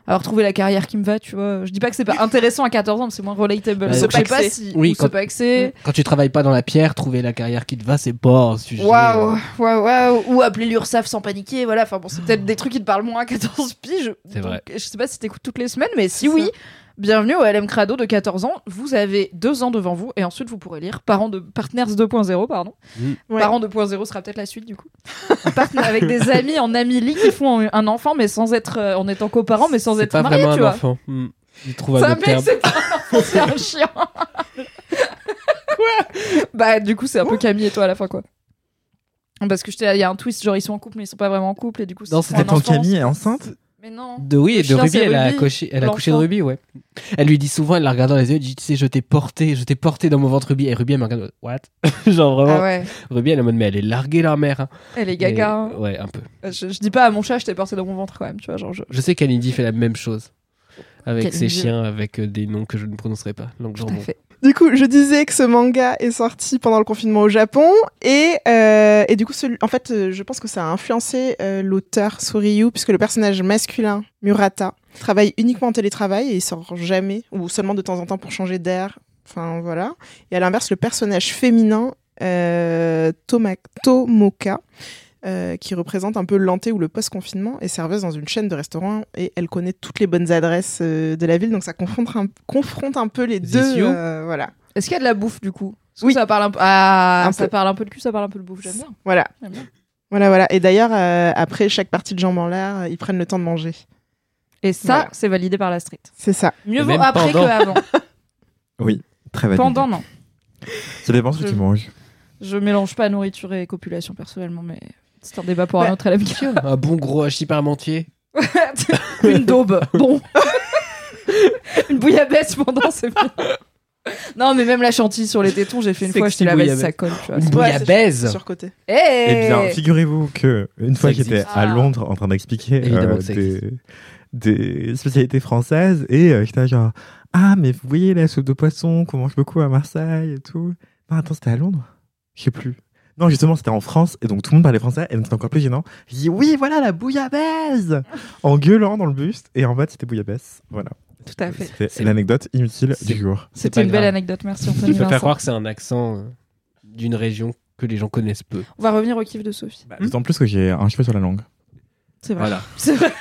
Avoir trouvé la carrière qui me va, tu vois. Je dis pas que c'est pas intéressant à 14 ans, mais c'est moins relatable. Bah, je sais pas si. Oui, quand- paxer. Quand tu travailles pas dans la pierre, trouver la carrière qui te va, c'est pas un sujet. Waouh, euh, waouh, waouh. Ou appeler l'URSAF sans paniquer, voilà. Enfin bon, c'est peut-être des trucs qui te parlent moins à 14 piges. C'est vrai. Je sais pas si t'écoutes toutes les semaines, mais si oui, ça. Bienvenue au LM Crado de 14 ans. Vous avez deux ans devant vous et ensuite vous pourrez lire Parents de Partners 2.0, pardon. Ouais. Parents 2.0 sera peut-être la suite du coup. Partner- avec des amis en amili qui font un enfant, mais sans être euh, en étant coparents, mais sans être pas mariés, vraiment tu un vois. enfant. Il trouve C'est un autre mec, terme. c'est pas un enfant, c'est un chien. Quoi? Bah, du coup, c'est un peu Camille et toi à la fin, quoi. Parce que je t'ai- il y a un twist, genre ils sont en couple, mais ils sont pas vraiment en couple, et du coup, Non, c'est c'était enfant. Camille est enceinte? Mais non. De oui, et de Ruby, elle a accouché, elle a accouché de. Ruby, ouais. Elle lui dit souvent, elle la regarde dans les yeux, elle dit, tu sais, je t'ai porté, je t'ai porté dans mon ventre Ruby. Et Ruby, elle me regarde, what? Genre vraiment, Ah ouais, Ruby, elle est en mode, mais elle est larguée la mère. hein. elle est gaga. Hein. Ouais, un peu. Je, je dis pas à mon chat, je t'ai porté dans mon ventre quand même, tu vois, genre je... Je sais qu'Alindy fait la même chose. Avec ses chiens, avec euh, des noms que je ne prononcerai pas. Donc, Tout genre, fait. Du coup, je disais que ce manga est sorti pendant le confinement au Japon et, euh, et du coup, en fait, euh, je pense que ça a influencé euh, l'auteur Soryu puisque le personnage masculin Murata travaille uniquement en télétravail et il sort jamais ou seulement de temps en temps pour changer d'air. Enfin voilà. Et à l'inverse, le personnage féminin euh, Tomoka euh, qui représente un peu l'anté ou le post-confinement, est serveuse dans une chaîne de restaurants et elle connaît toutes les bonnes adresses euh, de la ville, donc ça confronte un, confronte un peu les deux. you euh, voilà. Est-ce qu'il y a de la bouffe du coup? Oui. ça parle un peu. Ah, Un ça peu. parle un peu de cul, ça parle un peu de bouffe, j'aime bien. Voilà. Bien. Voilà, voilà. Et d'ailleurs, euh, après chaque partie de jambes en l'air, ils prennent le temps de manger. Et ça, Voilà. c'est validé par la street. C'est ça. Mieux vaut après pendant. que avant. Oui, très valide. Pendant, non. Ça dépend ce que Je- tu manges. Je mélange pas nourriture et copulation personnellement, mais c'est un débat pour un Ouais. autre LMK. un bon gros hachis parmentier. Une daube, bon. Une bouillabaisse pendant, c'est bien. Non, mais même la chantilly sur les tétons, j'ai fait une fois, Sexy j'étais la bouillabaisse. ça colle, tu vois. Une bouillabaisse. c'est Surcoté. Hey Eh bien, figurez-vous que une fois Ça j'étais existe. à Ah. Londres en train d'expliquer Évidemment euh, que ça des, des spécialités françaises et euh, j'étais genre ah mais vous voyez la soupe de poisson qu'on mange beaucoup à Marseille et tout. Non attends c'était à Londres? Je sais plus. Non justement c'était en France et donc tout le monde parlait français et donc c'était encore plus gênant. Je dis oui voilà la bouillabaisse en gueulant dans le buste et en fait c'était bouillabaisse. Voilà. Tout à fait. C'était C'est- l'anecdote inutile du jour. C'est C'était une belle grave. anecdote, merci Je Anthony peux faire croire que c'est un accent euh, d'une région que les gens connaissent peu. On va revenir au kiff de Sophie. Bah, D'autant plus que j'ai un cheveu sur la langue. C'est vrai. Voilà. C'est vrai.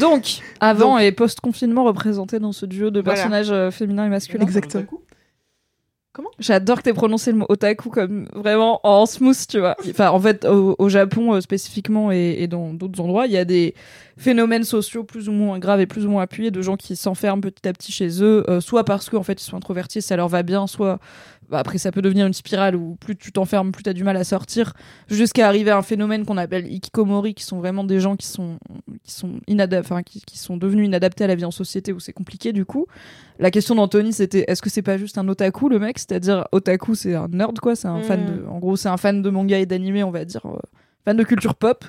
Donc, avant et post-confinement représentés dans ce duo de Voilà. personnages euh, féminins et masculins. Exactement. J'adore que t'aies prononcé le mot otaku comme vraiment en smooth, tu vois. Enfin, en fait, au, Japon euh, spécifiquement et, et dans d'autres endroits, il y a des phénomènes sociaux plus ou moins graves et plus ou moins appuyés de gens qui s'enferment petit à petit chez eux, euh, soit parce qu'en fait ils sont introvertis, ça leur va bien, soit bah, après ça peut devenir une spirale où plus tu t'enfermes, plus t'as du mal à sortir, jusqu'à arriver à un phénomène qu'on appelle ikikomori, qui sont vraiment des gens qui sont qui sont enfin qui, qui sont devenus inadaptés à la vie en société où c'est compliqué du coup. La question d'Anthony, c'était est-ce que c'est pas juste un otaku le mec? C'est-à-dire, otaku, c'est un nerd, quoi. C'est un Mm. fan de. En gros, c'est un fan de manga et d'animé, on va dire. euh, fan de culture pop.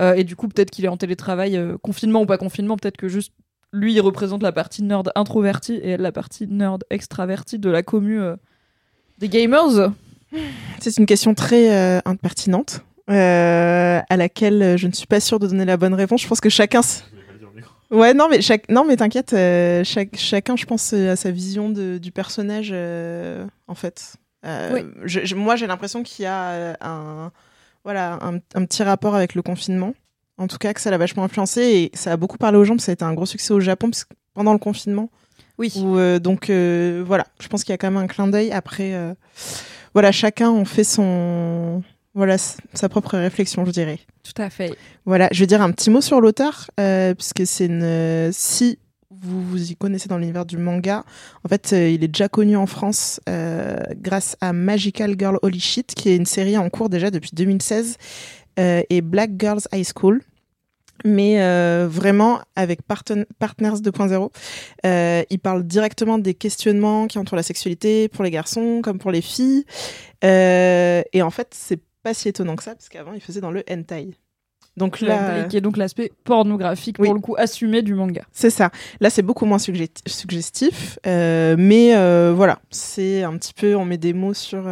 Euh, et du coup, peut-être qu'il est en télétravail, euh, confinement ou pas confinement. Peut-être que juste lui, il représente la partie nerd introvertie et elle, la partie nerd extravertie de la commu des gamers. C'est une question très euh, impertinente. euh, à laquelle euh, je ne suis pas sûre de donner la bonne réponse. Je pense que chacun. s- Ouais, non, mais, chaque... non, mais t'inquiète, euh, chaque... chacun, je pense, a sa vision de... du personnage, euh, en fait. Euh, Oui. je- je- moi, j'ai l'impression qu'il y a un. voilà, un, un petit rapport avec le confinement. En tout cas, que ça l'a vachement influencé et ça a beaucoup parlé aux gens parce que ça a été un gros succès au Japon parce que pendant le confinement. Oui. Où, euh, donc euh, voilà, je pense qu'il y a quand même un clin d'œil. Après, euh, voilà, chacun en fait son, voilà, sa propre réflexion, je dirais. Tout à fait. Voilà, je vais dire un petit mot sur l'auteur, puisque c'est une. si vous vous y connaissez dans l'univers du manga, en fait, euh, il est déjà connu en France euh, grâce à Magical Girl Holy Shit, qui est une série en cours déjà depuis 2016, euh, et Black Girls High School. Mais euh, vraiment avec Partners 2.0, euh, il parle directement des questionnements qui entourent la sexualité pour les garçons comme pour les filles. Euh, et en fait, c'est pas si étonnant que ça, parce qu'avant, il faisait dans le hentai. Donc là, qui est donc l'aspect pornographique Oui. pour le coup assumé du manga. c'est ça. Là, c'est beaucoup moins sugge- suggestif, mais voilà, c'est un petit peu, on met des mots sur.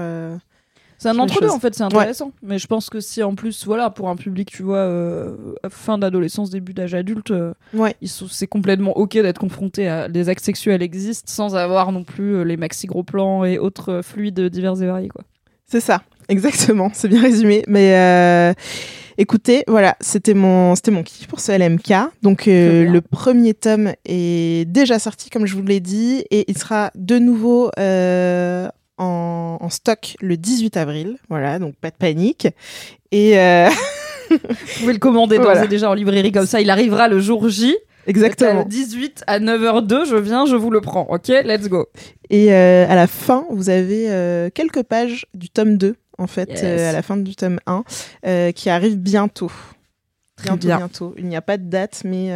C'est un entre-deux en fait, c'est intéressant. Mais je pense que si en plus, voilà, pour un public, tu vois, euh, fin d'adolescence, début d'âge adulte, euh, Ouais, c'est complètement ok d'être confronté à des actes sexuels existent sans avoir non plus euh, les maxi gros plans et autres fluides divers et variés quoi. c'est ça, exactement, c'est bien résumé. Mais euh, écoutez, voilà, c'était mon, c'était mon kiff pour ce LMK. Donc euh, le premier tome est déjà sorti, comme je vous l'ai dit, et il sera de nouveau euh, en, en stock le 18 avril. Voilà, donc pas de panique. Et euh, Vous pouvez le commander d'ores Voilà. et déjà en librairie comme ça, il arrivera le jour J. exactement. Le 18 à 9h02, je viens, je vous le prends. Ok, let's go. Et euh, à la fin, vous avez euh, quelques pages du tome 2, en fait, Yes. euh, à la fin du tome 1, euh, qui arrive bientôt. Très bientôt, bien. bientôt. Il n'y a pas de date, mais,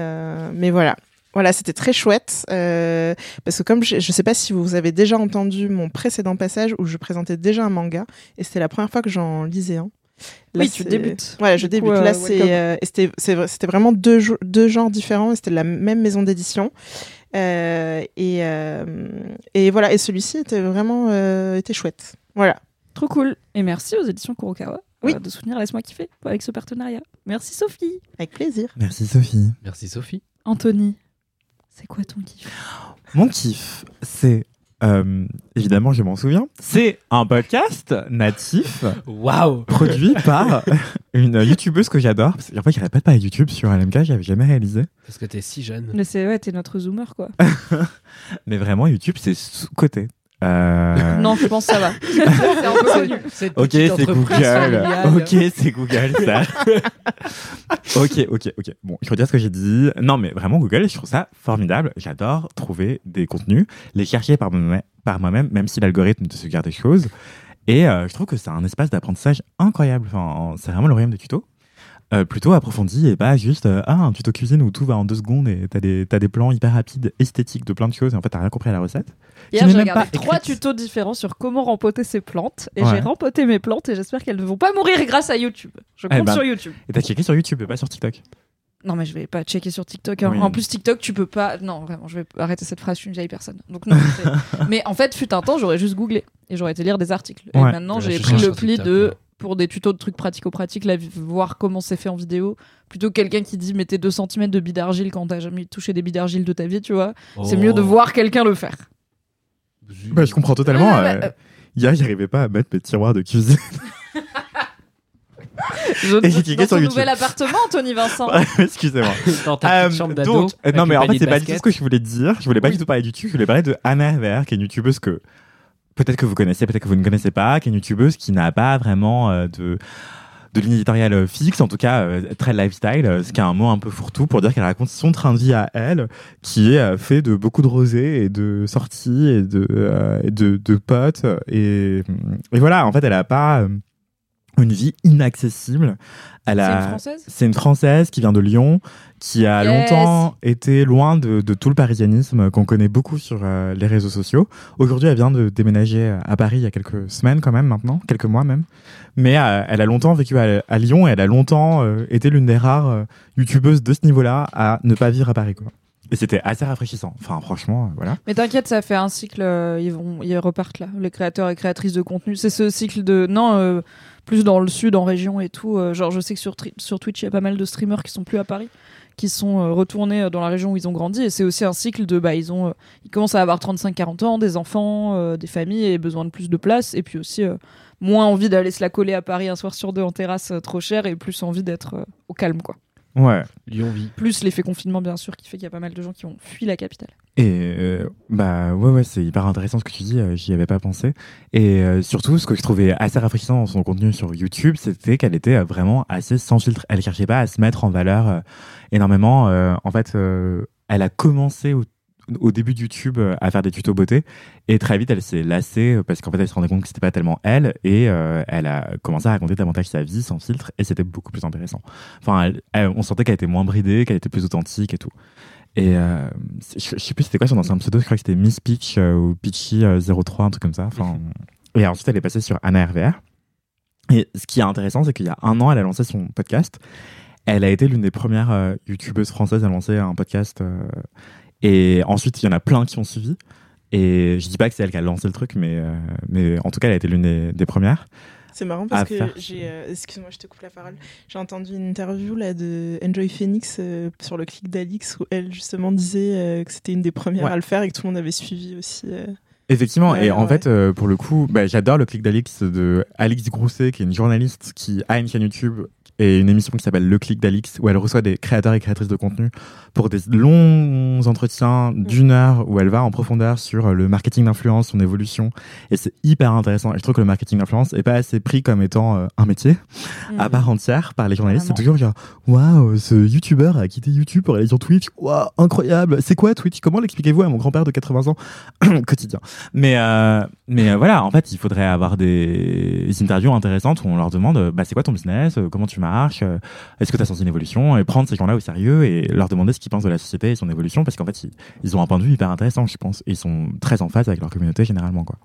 mais voilà. Voilà, c'était très chouette. euh, parce que comme je ne sais pas si vous avez déjà entendu mon précédent passage où je présentais déjà un manga, et c'était la première fois que j'en lisais un. Là, oui, tu débutes. Voilà, je coup, débute. euh, Là, euh, c'était, c'est vrai- c'était vraiment deux, deux genres différents. et C'était la même maison d'édition. Euh, et, euh, et voilà. Et celui-ci était vraiment euh, était chouette. Voilà. Trop cool. Et merci aux éditions Kurokawa Oui. euh, de soutenir Laisse-moi kiffer avec ce partenariat. Merci Sophie. Avec plaisir. Merci Sophie. Merci Sophie. Anthony, c'est quoi ton kiff? Mon kiff, c'est euh, évidemment, je m'en souviens, c'est un podcast natif Waouh produit par une youtubeuse que j'adore. Parce qu'en fait, il n'y pas YouTube sur LMK, j'avais jamais réalisé. Parce que t'es si jeune. Mais c'est ouais, t'es notre zoomer quoi. Mais vraiment, YouTube, c'est sous-côté. Euh, non, je pense que ça va. c'est Ok, c'est Google. Ok, c'est Google, ça. ok, ok, ok. Bon, je redire ce que j'ai dit. Non, mais vraiment, Google, je trouve ça formidable. J'adore trouver des contenus, les chercher par moi-même, par moi-même, même si l'algorithme te suggère des choses. Et euh, je trouve que c'est un espace d'apprentissage incroyable. Enfin, c'est vraiment le royaume des tutos. Euh, plutôt approfondi et pas juste euh, ah, un tuto cuisine où tout va en deux secondes et t'as des, t'as des plans hyper rapides, esthétiques de plein de choses et en fait t'as rien compris à la recette. Hier, j'ai même regardé pas trois tutos différents sur comment rempoter ses plantes. Et Ouais. j'ai rempoté mes plantes et j'espère qu'elles ne vont pas mourir grâce à YouTube. Je Eh compte ben. sur YouTube. Et t'as checké sur YouTube et pas sur TikTok. Non, mais je vais pas checker sur TikTok. hein. Oui. En plus, TikTok, tu peux pas. Non, vraiment, je vais arrêter cette phrase. Je suis une vieille personne. Donc, non. mais en fait, fut un temps, j'aurais juste googlé et j'aurais été lire des articles. Et maintenant, j'ai pris le pli TikTok, de. Pour des tutos de trucs pratico-pratiques, voir comment c'est fait en vidéo, plutôt que quelqu'un qui dit mettez 2 cm de billes d'argile quand t'as jamais touché des billes d'argile de ta vie, tu vois. C'est mieux de Oh. voir quelqu'un le faire. Bah, je comprends totalement. Ouais, ouais, euh. Hier, j'arrivais pas à mettre mes tiroirs de cuisine. Je, Et j'ai cliqué dans sur ton YouTube. nouvel appartement, Anthony Vincent. Excusez-moi. Dans ta Euh, chambre d'ado. donc, euh, non, mais en fait, c'est pas du tout ce que je voulais dire. Je voulais pas Oui. du tout parler du tout. Je voulais parler de Anna Ver, qui est une youtubeuse que peut-être que vous connaissez, peut-être que vous ne connaissez pas, qui est une youtubeuse qui n'a pas vraiment euh, de de ligne éditoriale euh, fixe, en tout cas euh, très lifestyle, ce qui est un mot un peu fourre-tout pour dire qu'elle raconte son train de vie à elle, qui est fait de beaucoup de rosés et de sorties et de, de, de potes. Et, et voilà, en fait, elle a pas une vie inaccessible. C'est a, une française? C'est une Française qui vient de Lyon, qui a Yes. longtemps été loin de, de tout le parisianisme qu'on connaît beaucoup sur euh, les réseaux sociaux. Aujourd'hui, elle vient de déménager à Paris il y a quelques semaines quand même maintenant, quelques mois même. Mais euh, elle a longtemps vécu à, à Lyon et elle a longtemps euh, été l'une des rares euh, youtubeuses de ce niveau-là à ne pas vivre à Paris. Quoi. Et c'était assez rafraîchissant. Enfin, franchement, euh, voilà. Mais t'inquiète, ça fait un cycle. euh, ils vont, ils repartent là. Les créateurs et créatrices de contenu, c'est ce cycle de non. euh, plus dans le sud, en région et tout. euh, genre, je sais que sur, sur Twitch, il y a pas mal de streamers qui sont plus à Paris, qui sont euh, retournés euh, dans la région où ils ont grandi. Et c'est aussi un cycle de, bah, ils ont, ils commencent à avoir 35-40 ans, des enfants, des familles et besoin de plus de place. Et puis aussi, moins envie d'aller se la coller à Paris un soir sur deux en terrasse trop cher et plus envie d'être au calme, quoi. Ouais. Lyon vit. Plus l'effet confinement, bien sûr, qui fait qu'il y a pas mal de gens qui ont fui la capitale. Et euh, bah ouais ouais c'est hyper intéressant ce que tu dis, euh, j'y avais pas pensé. Et euh, surtout ce que je trouvais assez rafraîchissant dans son contenu sur YouTube, c'était qu'elle était vraiment assez sans filtre. Elle cherchait pas à se mettre en valeur euh, énormément. Euh, en fait, euh, elle a commencé au, au début de YouTube euh, à faire des tutos beauté et très vite elle s'est lassée euh, parce qu'en fait elle se rendait compte que c'était pas tellement elle et euh, elle a commencé à raconter davantage sa vie sans filtre et c'était beaucoup plus intéressant. Enfin, elle- elle- on sentait qu'elle était moins bridée, qu'elle était plus authentique et tout. Et euh, je, je sais plus c'était quoi son ancien pseudo, je crois que c'était Miss Peach euh, ou Peachy euh, 03, un truc comme ça. Enfin, et ensuite elle est passée sur Anna RVR. Et ce qui est intéressant, c'est qu'il y a un an, elle a lancé son podcast. Elle a été l'une des premières euh, youtubeuses françaises à lancer un podcast. Et ensuite, il y en a plein qui ont suivi. Et je dis pas que c'est elle qui a lancé le truc, mais, euh, mais en tout cas, elle a été l'une des, des premières. C'est marrant parce que faire. j'ai. euh, Excuse-moi, je te coupe la parole. J'ai entendu une interview là de Enjoy Phoenix euh, sur le clic d'Alix où elle justement disait que c'était une des premières Ouais. à le faire et que tout le monde avait suivi aussi. Effectivement, Ouais, et en fait, pour le coup, bah, j'adore le clic d'Alix de Alix Grousset, qui est une journaliste qui a une chaîne YouTube et une émission qui s'appelle Le clic d'Alix, où elle reçoit des créateurs et créatrices de contenu pour des longs entretiens d'une heure où elle va en profondeur sur le marketing d'influence, son évolution. Et c'est hyper intéressant. Et je trouve que le marketing d'influence est pas assez pris comme étant euh, un métier à part entière par les journalistes. C'est toujours genre, waouh, ce youtubeur a quitté YouTube pour aller sur Twitch. Waouh, incroyable. C'est quoi Twitch? Comment l'expliquez-vous à mon grand-père de 80 ans Quotidien? Mais, euh, mais euh, voilà, en fait, il faudrait avoir des, interviews intéressantes où on leur demande, euh, bah, c'est quoi ton business? Euh, Comment tu marches Euh, Est-ce que tu as senti une évolution Et prendre ces gens-là au sérieux et leur demander ce qu'ils pensent de la société et son évolution parce qu'en fait, ils, ils ont un point de vue hyper intéressant, je pense. Et ils sont très en phase avec leur communauté généralement, quoi.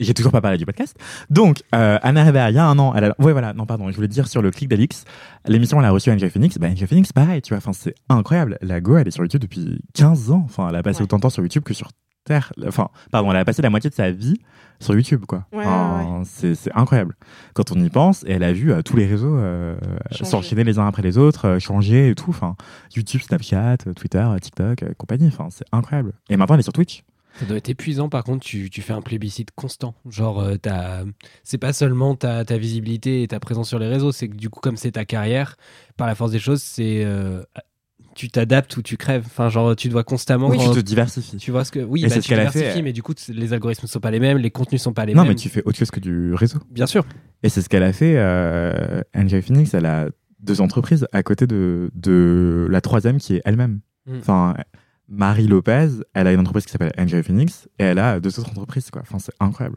J'ai toujours pas parlé du podcast. Donc, euh, Anna Rivera, il y a un an, elle a... Ouais, voilà, non, pardon, je voulais dire sur le clic d'Alix, l'émission, elle a reçu Angel Phoenix. Bah, Angel Phoenix, pareil, tu vois, enfin, c'est incroyable. La Go, elle est sur YouTube depuis 15 ans. Enfin, elle a passé Ouais. autant de temps sur YouTube que sur Terre. Enfin, pardon, elle a passé la moitié de sa vie sur YouTube, quoi. Ouais, Enfin, C'est, c'est incroyable. Quand on y pense, et elle a vu euh, tous les réseaux euh, s'enchaîner les uns après les autres, euh, changer et tout. Enfin, YouTube, Snapchat, Twitter, TikTok, euh, compagnie. Enfin, c'est incroyable. Et maintenant, elle est sur Twitch. Ça doit être épuisant, par contre, tu, tu fais un plébiscite constant. Genre, euh, t'as- c'est pas seulement ta, ta visibilité et ta présence sur les réseaux, c'est que du coup, comme c'est ta carrière, par la force des choses, c'est. euh, tu t'adaptes ou tu crèves. Enfin, genre, tu dois constamment. Oui, tu te diversifies. tu vois ce que. Oui, bah, c'est ce tu qu'elle a fait, diversifies, elle. mais du coup, les algorithmes sont pas les mêmes, les contenus sont pas les Non, mêmes. mais tu fais autre chose que du réseau. Bien sûr. Et c'est ce qu'elle a fait. Euh, Angel Phoenix, elle a deux entreprises à côté de, de la troisième qui est elle-même. Mm. Enfin, Marie Lopez, elle a une entreprise qui s'appelle Angel Phoenix et elle a deux autres entreprises. Quoi. Enfin, c'est incroyable.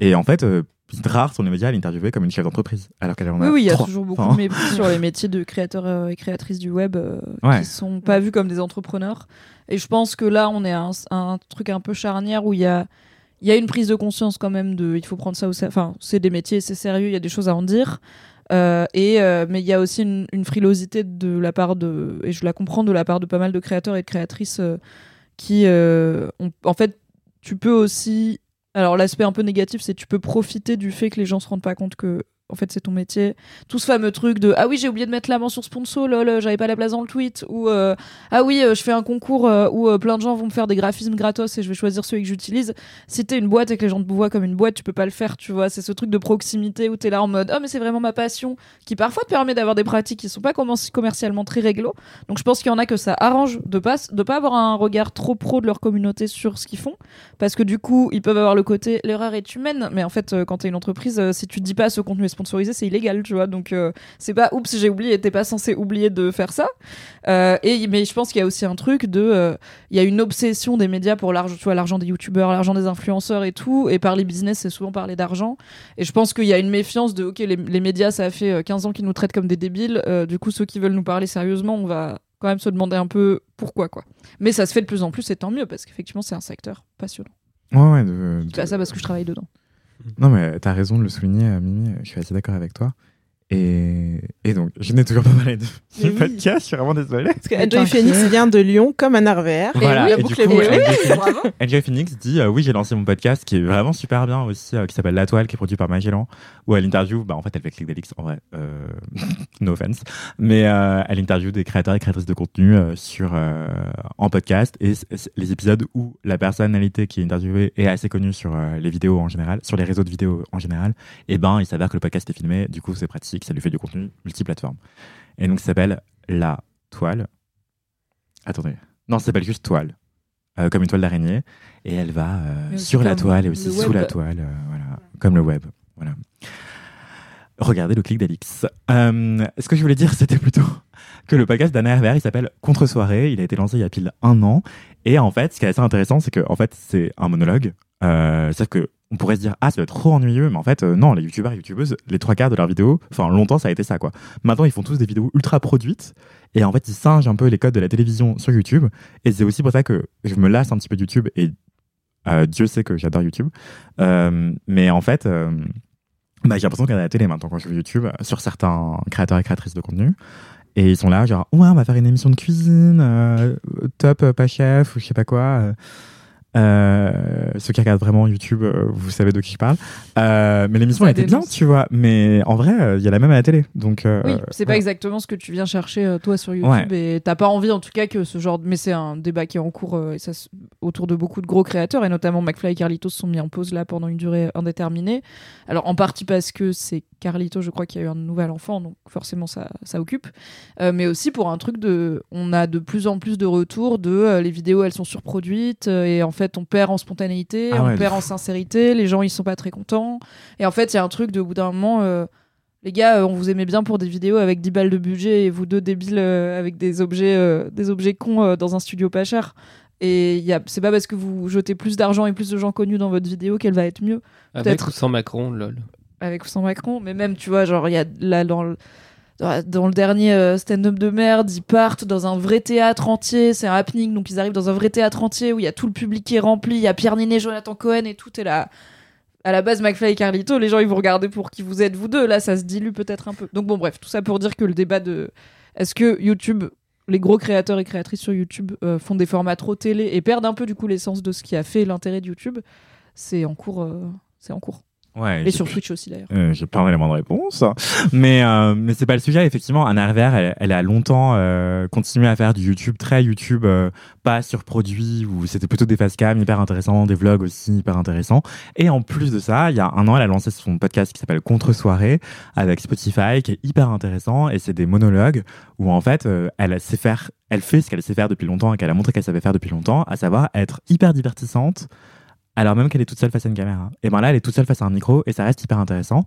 Et en fait, euh, rare sur les médias à l'interviewer comme une chef d'entreprise, alors qu'elle en a Oui, oui, il y a toujours beaucoup Enfin, de mépris sur les métiers de créateurs euh, et créatrices du web euh, Ouais. qui sont pas vus comme des entrepreneurs. Et je pense que là, on est à un, un truc un peu charnière où il y a, il y a une prise de conscience quand même de il faut prendre ça au sérieux. Enfin, c'est des métiers, c'est sérieux, il y a des choses à en dire. Euh, et euh, mais il y a aussi une, une frilosité de la part de et je la comprends de la part de pas mal de créateurs et de créatrices euh, qui euh, ont- en fait tu peux aussi alors l'aspect un peu négatif c'est tu peux profiter du fait que les gens se rendent pas compte que en fait c'est ton métier. Tout ce fameux truc de ah oui j'ai oublié de mettre la mention sponsor lol j'avais pas la place dans le tweet ou euh, ah oui euh, je fais un concours euh, où euh, plein de gens vont me faire des graphismes gratos et je vais choisir celui que j'utilise. Si t'es une boîte et que les gens te voient comme une boîte tu peux pas le faire tu vois. C'est ce truc de proximité où t'es là en mode oh mais c'est vraiment ma passion qui parfois te permet d'avoir des pratiques qui sont pas commercialement très réglo. Donc je pense qu'il y en a que ça arrange de pas de pas avoir un regard trop pro de leur communauté sur ce qu'ils font. Parce que du coup ils peuvent avoir le côté l'erreur est humaine mais en fait euh, quand t'es une entreprise euh, si tu te dis pas ce contenu est sponsorisé c'est illégal tu vois. Donc euh, c'est pas oups j'ai oublié t'es pas censé oublier de faire ça. Euh, et mais je pense qu'il y a aussi un truc de euh, il y a une obsession des médias pour l'argent tu vois l'argent des youtubeurs l'argent des influenceurs et tout. Et par les business c'est souvent parler d'argent. Et je pense qu'il y a une méfiance de ok les, les médias ça fait euh, 15 ans qu'ils nous traitent comme des débiles. Du coup ceux qui veulent nous parler sérieusement on va quand même se demander un peu pourquoi quoi. Mais ça se fait de plus en plus et tant mieux parce qu'effectivement c'est un secteur passionnant. Ouais, ouais. de- je dis pas ça parce que je travaille dedans Non, mais t'as raison de le souligner, euh, Mimi. Je suis assez d'accord avec toi. Et, et donc, je n'ai toujours pas parlé de oui. podcast, je suis vraiment désolée. Parce que Enjoy Phoenix vient de Lyon comme un RVR. Voilà, et du coup. Enjoy Phoenix- Bravo. Enjoy Phoenix dit euh, oui j'ai lancé mon podcast qui est vraiment super bien aussi euh, qui s'appelle La Toile qui est produit par Magellan où elle interview bah en fait elle fait Click Delix en vrai euh, no offense mais euh, elle interview des créateurs et créatrices de contenu euh, sur euh, en podcast et les épisodes où la personnalité qui est interviewée est assez connue sur euh, les vidéos en général sur les réseaux de vidéos en général et ben il s'avère que le podcast est filmé du coup c'est pratique ça lui fait du contenu multiplateforme et donc ça s'appelle La Toile attendez non ça s'appelle juste Toile euh, comme une toile d'araignée et elle va euh, sur la toile et aussi sous web. la toile, euh, voilà, comme le web. Voilà. Regardez le clic d'Alix. Ce que je voulais dire, c'était plutôt que le podcast d'Anna Hervé, il s'appelle Contre Soirée. Il a été lancé il y a pile un an. Et en fait, ce qui est assez intéressant, c'est que en fait, c'est un monologue. C'est-à-dire que on pourrait se dire ah ça va être trop ennuyeux, mais en fait euh, non, les youtubeurs et youtubeuses, les trois quarts de leurs vidéos, enfin longtemps ça a été ça quoi. Maintenant ils font tous des vidéos ultra produites et en fait ils singent un peu les codes de la télévision sur YouTube. Et c'est aussi pour ça que je me lasse un petit peu de YouTube et euh, Dieu sait que j'adore YouTube. Euh, mais en fait, bah, j'ai l'impression de la télé maintenant quand je vois YouTube sur certains créateurs et créatrices de contenu. Et ils sont là, genre, ouais, on va faire une émission de cuisine, top, pas chef, ou je sais pas quoi. Euh. Ceux qui regardent vraiment YouTube, euh, vous savez de qui je parle. Euh, mais l'émission était bien, tu vois. Mais en vrai, il y a la même à la télé. Donc, Oui, c'est pas exactement ce que tu viens chercher toi sur YouTube et t'as pas envie en tout cas que ce genre de... mais c'est un débat qui est en cours et ça, se- autour de beaucoup de gros créateurs et notamment McFly et Carlitos se sont mis en pause là pendant une durée indéterminée. Alors en partie parce que c'est Carlitos je crois qui a eu un nouvel enfant donc forcément ça, ça occupe mais aussi pour un truc de on a de plus en plus de retours de les vidéos elles sont surproduites et en fait on perd en spontanéité, Ah on ouais, perd en sincérité, les gens ils sont pas très contents et en fait il y a un truc de au bout d'un moment euh, les gars, euh, on vous aimait bien pour des vidéos avec 10 balles de budget et vous deux débiles euh, avec des objets, euh, des objets cons euh, dans un studio pas cher. Et il y a- c'est pas parce que vous jetez plus d'argent et plus de gens connus dans votre vidéo qu'elle va être mieux Avec Peut-être. ou sans Macron, lol. avec ou sans Macron. Mais même, tu vois, genre, il y a là dans le, dans- le dernier euh, stand-up de merde, ils partent dans un vrai théâtre entier. C'est un happening, donc ils arrivent dans un vrai théâtre entier où il y a tout le public qui est rempli. Il y a Pierre Ninet, Jonathan Cohen et tout est là. À la base, McFly et Carlito, les gens ils vous regarder pour qui vous êtes vous deux. Là, ça se dilue peut-être un peu. Donc bon, bref, tout ça pour dire que le débat de est-ce que YouTube, les gros créateurs et créatrices sur YouTube euh, font des formats trop télé et perdent un peu du coup l'essence de ce qui a fait l'intérêt de YouTube, c'est en cours. euh, c'est en cours. Ouais, Et sur Twitch aussi d'ailleurs. Euh, j'ai pas un élément de réponse, mais euh, mais c'est pas le sujet. Effectivement, Anna Hervère, elle, elle a longtemps euh, continué à faire du YouTube très YouTube, euh, pas surproduit où c'était plutôt des facecam hyper intéressants, des vlogs aussi hyper intéressants. Et en plus de ça, il y a un an, elle a lancé son podcast qui s'appelle Contre Soirée avec Spotify, qui est hyper intéressant et c'est des monologues où en fait elle sait faire, elle fait ce qu'elle sait faire depuis longtemps et qu'elle a montré qu'elle savait faire depuis longtemps, à savoir être hyper divertissante alors même qu'elle est toute seule face à une caméra. Et ben là, elle est toute seule face à un micro et ça reste hyper intéressant.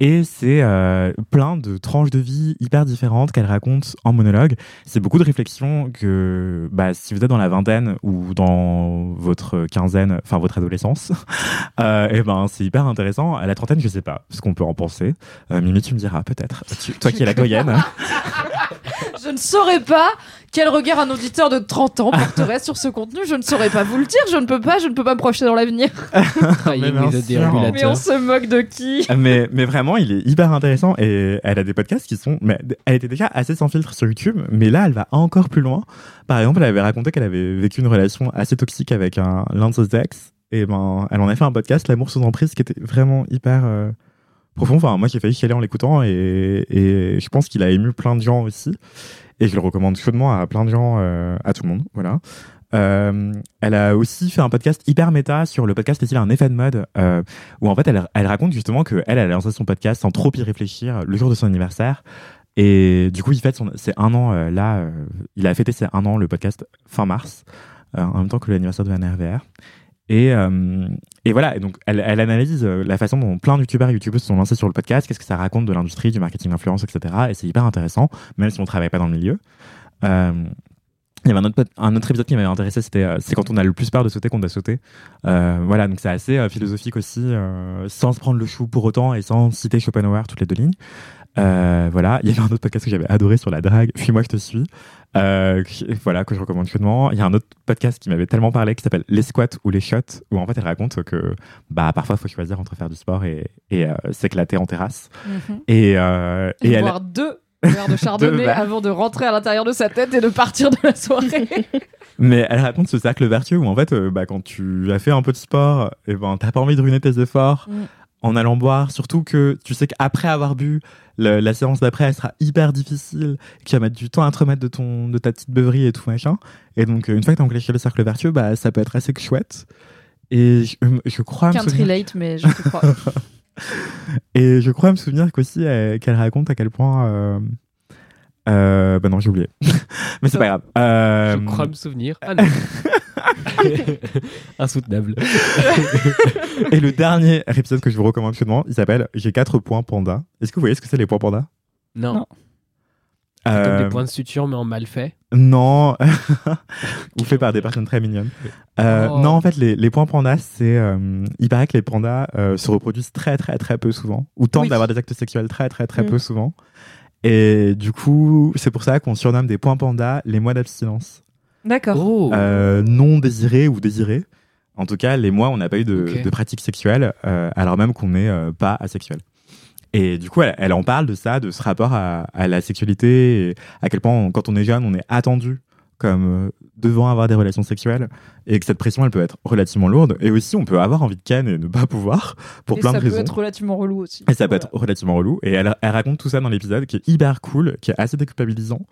Et c'est euh, plein de tranches de vie hyper différentes qu'elle raconte en monologue. C'est beaucoup de réflexions que, bah, si vous êtes dans la vingtaine ou dans votre quinzaine, enfin votre adolescence, euh, et ben c'est hyper intéressant. À la trentaine, je sais pas ce qu'on peut en penser. Euh, Mimi, tu me diras peut-être. Toi qui es la doyenne. Je ne saurais pas quel regard un auditeur de 30 ans porterait sur ce contenu? Je ne saurais pas vous le dire. Je ne peux pas. Je ne peux pas me projeter dans l'avenir. Mais on se moque de qui? Mais, mais vraiment, il est hyper intéressant et elle a des podcasts qui sont. Mais elle était déjà assez sans filtre sur YouTube, mais là, elle va encore plus loin. Par exemple, elle avait raconté qu'elle avait vécu une relation assez toxique avec un l'un de ses ex. Et ben, elle en a fait un podcast, L'amour sans emprise, qui était vraiment hyper euh, profond. Enfin, moi, j'ai failli chialer en l'écoutant et, je pense qu'il a ému plein de gens aussi. Et je le recommande chaudement à plein de gens, euh, à tout le monde. Voilà. Euh, elle a aussi fait un podcast hyper méta sur le podcast est-il un effet de mode euh, où en fait elle, raconte justement que elle, a lancé son podcast sans trop y réfléchir le jour de son anniversaire et du coup il fête son c'est un an là il a fêté ses un an le podcast fin mars en même temps que l'anniversaire de RVR et, euh, et voilà donc elle, analyse euh, la façon dont plein de youtubeurs et youtubeuses se sont lancés sur le podcast qu'est-ce que ça raconte de l'industrie du marketing d'influence etc et c'est hyper intéressant même si on travaille pas dans le milieu euh, il y avait un autre, un autre épisode qui m'avait intéressé, c'était c'est quand on a le plus peur de sauter qu'on doit sauter. Voilà, donc c'est assez philosophique aussi, sans se prendre le chou pour autant et sans citer Schopenhauer toutes les deux lignes. Voilà, il y avait un autre podcast que j'avais adoré sur la drague, Fuis-moi, je te suis, Euh, voilà, que je recommande chaudement. Il y a un autre podcast qui m'avait tellement parlé qui s'appelle Les squats ou les shots, où en fait elle raconte que bah, parfois il faut choisir entre faire du sport et, et euh, s'éclater en terrasse. Mhm. Et, euh, et Et elle, boire deux verres de chardonnay avant de rentrer à l'intérieur de sa tête et de partir de la soirée. mais elle raconte ce cercle vertueux où en fait, euh, bah, quand tu as fait un peu de sport, et ben, t'as pas envie de ruiner tes efforts Mm. En allant boire. Surtout que tu sais qu'après avoir bu, le- la séance d'après, elle sera hyper difficile, que tu vas mettre du temps à te remettre de, ton, de ta petite beuverie et tout machin. Et donc, euh, une fois que t'as enclenché le cercle vertueux, bah, ça peut être assez chouette. Et je, euh, je crois souvenir, relate, mais je te crois. et je crois me souvenir qu'aussi euh, qu'elle raconte à quel point. Euh, euh, bah non, j'ai oublié. Mais c'est pas grave. Euh, Je crois me souvenir. Ah non. Insoutenable. Et le dernier épisode que je vous recommande chaudement, il s'appelle J'ai 4 points panda. Est-ce que vous voyez ce que c'est les points panda? Non. Non. Comme Euh, des points de suture, mais en mal fait. Non, ou fait par des personnes très mignonnes. Euh, Oh. Non, en fait, les, les points pandas, c'est. euh, il paraît que les pandas euh, se reproduisent très, très, très peu souvent, ou tentent Oui. d'avoir des actes sexuels très, très, très Mm. peu souvent. Et du coup, c'est pour ça qu'on surnomme des points pandas les mois d'abstinence. D'accord. Oh. Euh, non désirés ou désirés. En tout cas, les mois, on n'a pas eu de, Ok. de pratique sexuelle, euh, alors même qu'on n'est euh, pas asexuel. Et du coup, elle, elle en parle de ça, de ce rapport à, à la sexualité, et à quel point, on- quand on est jeune, on est attendu comme devant avoir des relations sexuelles, et que cette pression, elle peut être relativement lourde. Et aussi, on peut avoir envie de ken et ne pas pouvoir, pour et plein ça de peut raisons. être relativement relou aussi. Et ça peut être relativement relou. Et elle, elle raconte tout ça dans l'épisode qui est hyper cool, qui est assez déculpabilisant.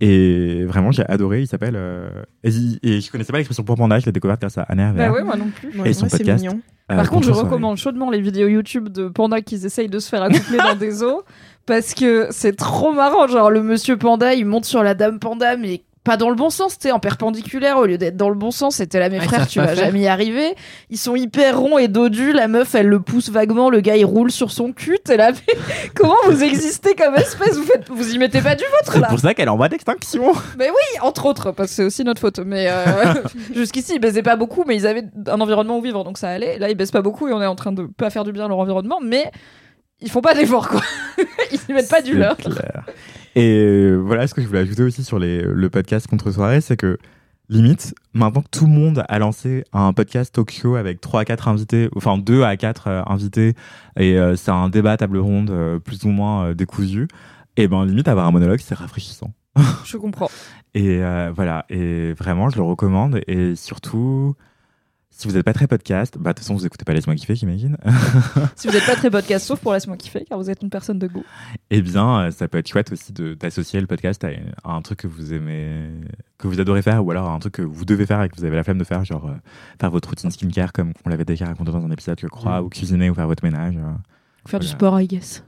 Et vraiment, j'ai adoré. Il s'appelle. euh, et, et je connaissais pas l'expression pour panda, je l'ai découverte grâce à Anna Bah Hervé. ouais, moi non plus. Ouais, Et son ouais, c'est podcast. mignon. Euh, Par contre, je recommande chaudement les vidéos YouTube de pandas qui essayent de se faire accoupler dans des eaux parce que c'est trop marrant. Genre, le monsieur panda, il monte sur la dame panda, mais pas dans le bon sens, t'es en perpendiculaire au lieu d'être dans le bon sens. C'était là, mes Ah, ils frères, tu vas faire. jamais y arriver. Ils sont hyper ronds et dodus. La meuf, elle le pousse vaguement. Le gars, il roule sur son cul. T'es là, mais comment vous existez comme espèce? Vous, faites... vous y mettez pas du vôtre C'est là pour ça qu'elle est en voie d'extinction. entre autres, parce que c'est aussi notre faute. Mais euh, jusqu'ici, ils baisaient pas beaucoup, mais ils avaient un environnement où vivre, donc ça allait. Là, ils baissent pas beaucoup et on est en train de pas faire du bien à leur environnement, mais ils font pas d'efforts, quoi. ils y mettent pas du leur. clair. Et euh, voilà ce que je voulais ajouter aussi sur les, le podcast Contre Soirée, c'est que limite, maintenant que tout le monde a lancé un podcast show avec 3 à 4 invités, enfin 2 à 4 euh, invités, et euh, c'est un débat table ronde euh, plus ou moins euh, décousu, et ben limite avoir un monologue, c'est rafraîchissant. Je comprends. Et euh, voilà, et vraiment, je le recommande. Et surtout, si vous n'êtes pas très podcast, bah de toute façon, vous écoutez pas Laisse-moi kiffer, j'imagine. Si vous êtes pas très podcast, sauf pour Laisse-moi kiffer, car vous êtes une personne de goût. Eh bien, euh, ça peut être chouette aussi d'associer le podcast à, à un truc que vous aimez, que vous adorez faire, ou alors à un truc que vous devez faire et que vous avez la flemme de faire, genre euh, faire votre routine skincare comme on l'avait déjà raconté dans un épisode, je crois, Mm. ou cuisiner ou faire votre ménage. euh. Faire du sport, I guess.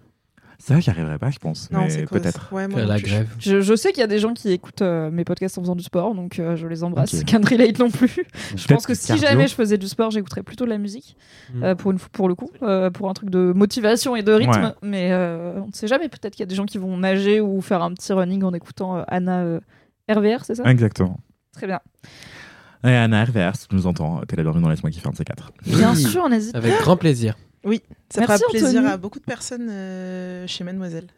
Ça, j'y arriverai pas, je pense, Non, mais peut-être. Ouais, moi la grève. Je, je sais qu'il y a des gens qui écoutent euh, mes podcasts en faisant du sport, donc euh, je les embrasse. Ok. Can't relate non plus. Je pense que si cardio. jamais je faisais du sport, j'écouterais plutôt de la musique, Mm. euh, pour, une, pour le coup, euh, pour un truc de motivation et de rythme. Ouais. Mais euh, on ne sait jamais, peut-être qu'il y a des gens qui vont nager ou faire un petit running en écoutant euh, Anna euh, RVR, c'est ça? Exactement. Très bien. Et Anna RVR, si tu nous entends, t'es la bienvenue dans Laisse-moi kiffer un de ces quatre. Bien sûr, n'hésite Avec pas. grand plaisir. Ça Merci, fera plaisir Anthony. à beaucoup de personnes euh, chez Mademoiselle.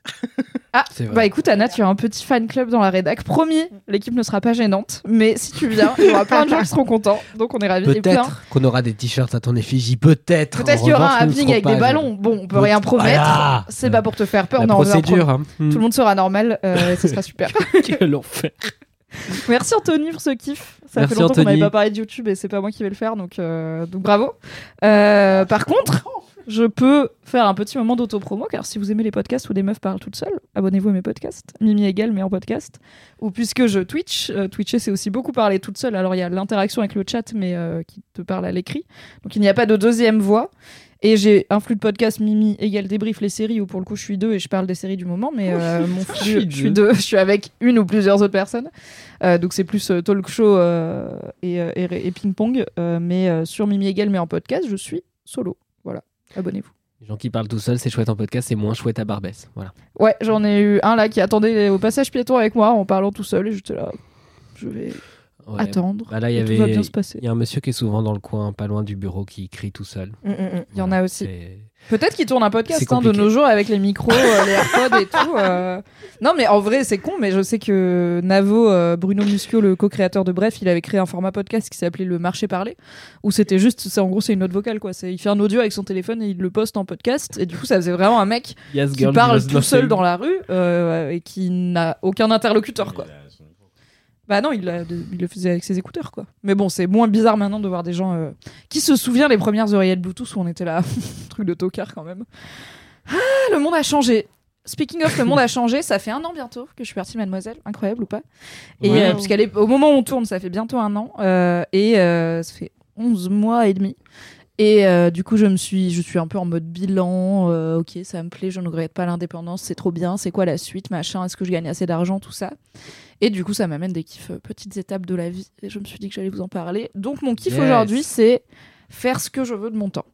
Ah, bah écoute Anna, tu as un petit fan club dans la rédac. Promis, l'équipe ne sera pas gênante, mais si tu viens, il y aura plein de gens qui seront contents, donc on est ravis. Peut-être qu'on aura des t-shirts à ton effigie. Peut-être. Peut-être qu'il y aura un serons avec des ballons. Bon, on peut rien promettre. Voilà. C'est pas pour te faire peur. La non, procédure. pro- hein. Tout le monde sera normal, euh, et ce sera super. Quel enfer. Merci Anthony pour ce kiff. Ça Merci, fait longtemps qu'on n'avait pas parlé de YouTube et c'est pas moi qui vais le faire, donc, euh, donc bravo. Euh, par contre, je peux faire un petit moment d'autopromo, car si vous aimez les podcasts où des meufs parlent toutes seules, abonnez-vous à mes podcasts. Mimi égale, mais en podcast. Ou puisque je Twitch, euh, Twitcher c'est aussi beaucoup parler toute seule. Alors il y a l'interaction avec le chat, mais euh, qui te parle à l'écrit. Donc il n'y a pas de deuxième voix. Et j'ai un flux de podcast Mimi égale débrief les séries où pour le coup je suis deux et je parle des séries du moment, mais euh, mon flux, suis je suis deux, je suis avec une ou plusieurs autres personnes. Euh, donc c'est plus euh, talk show et, et, et ping-pong. Mais sur Mimi égale, mais en podcast, je suis solo. Voilà, abonnez-vous. Les gens qui parlent tout seuls, c'est chouette en podcast, c'est moins chouette à Barbès. Voilà. Ouais, j'en ai eu un là qui attendait au passage piéton avec moi en parlant tout seul et j'étais là. Je vais. Ouais. attendre. Bah là, il y et tout va bien se passer. Il y a un monsieur qui est souvent dans le coin, pas loin du bureau, qui crie tout seul. Mm, mm, mm. Il y en a aussi. Peut-être qu'il tourne un podcast hein, de nos jours avec les micros, euh, les AirPods et tout. euh. Non, mais en vrai, c'est con, mais je sais que Navo, euh, Bruno Muschio, le co-créateur de Bref, il avait créé un format podcast qui s'appelait Le Marché Parlé, où c'était juste, c'est, en gros, c'est une note vocale, quoi. C'est, il fait un audio avec son téléphone et il le poste en podcast. Et du coup, ça faisait vraiment un mec Yes, qui girl, parle tout seul dans la rue euh, et qui n'a aucun interlocuteur, quoi. Bah non, il, le faisait avec ses écouteurs, quoi. Mais bon, c'est moins bizarre maintenant de voir des gens euh, qui se souviennent les premières oreillettes Bluetooth où on était là, truc de tocard quand même. Ah, le monde a changé. Speaking of, le monde a changé. Ça fait un an bientôt que je suis partie, mademoiselle. Incroyable ou pas? Et Ouais. euh, puisqu'elle est au moment où on tourne, ça fait bientôt un an euh, et ça fait 11 mois et demi. Et euh, du coup, je me suis, je suis un peu en mode bilan. euh, ok, ça me plaît, je ne regrette pas l'indépendance, c'est trop bien. C'est quoi la suite, machin Est-ce que je gagne assez d'argent, tout ça Et du coup, ça m'amène des kiffs, euh, petites étapes de la vie. Et je me suis dit que j'allais vous en parler. Donc, mon kiff Yes. aujourd'hui, c'est faire ce que je veux de mon temps.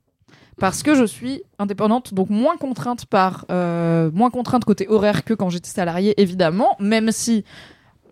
Parce que je suis indépendante, donc moins contrainte par euh, moins contrainte côté horaire que quand j'étais salariée, évidemment. Même si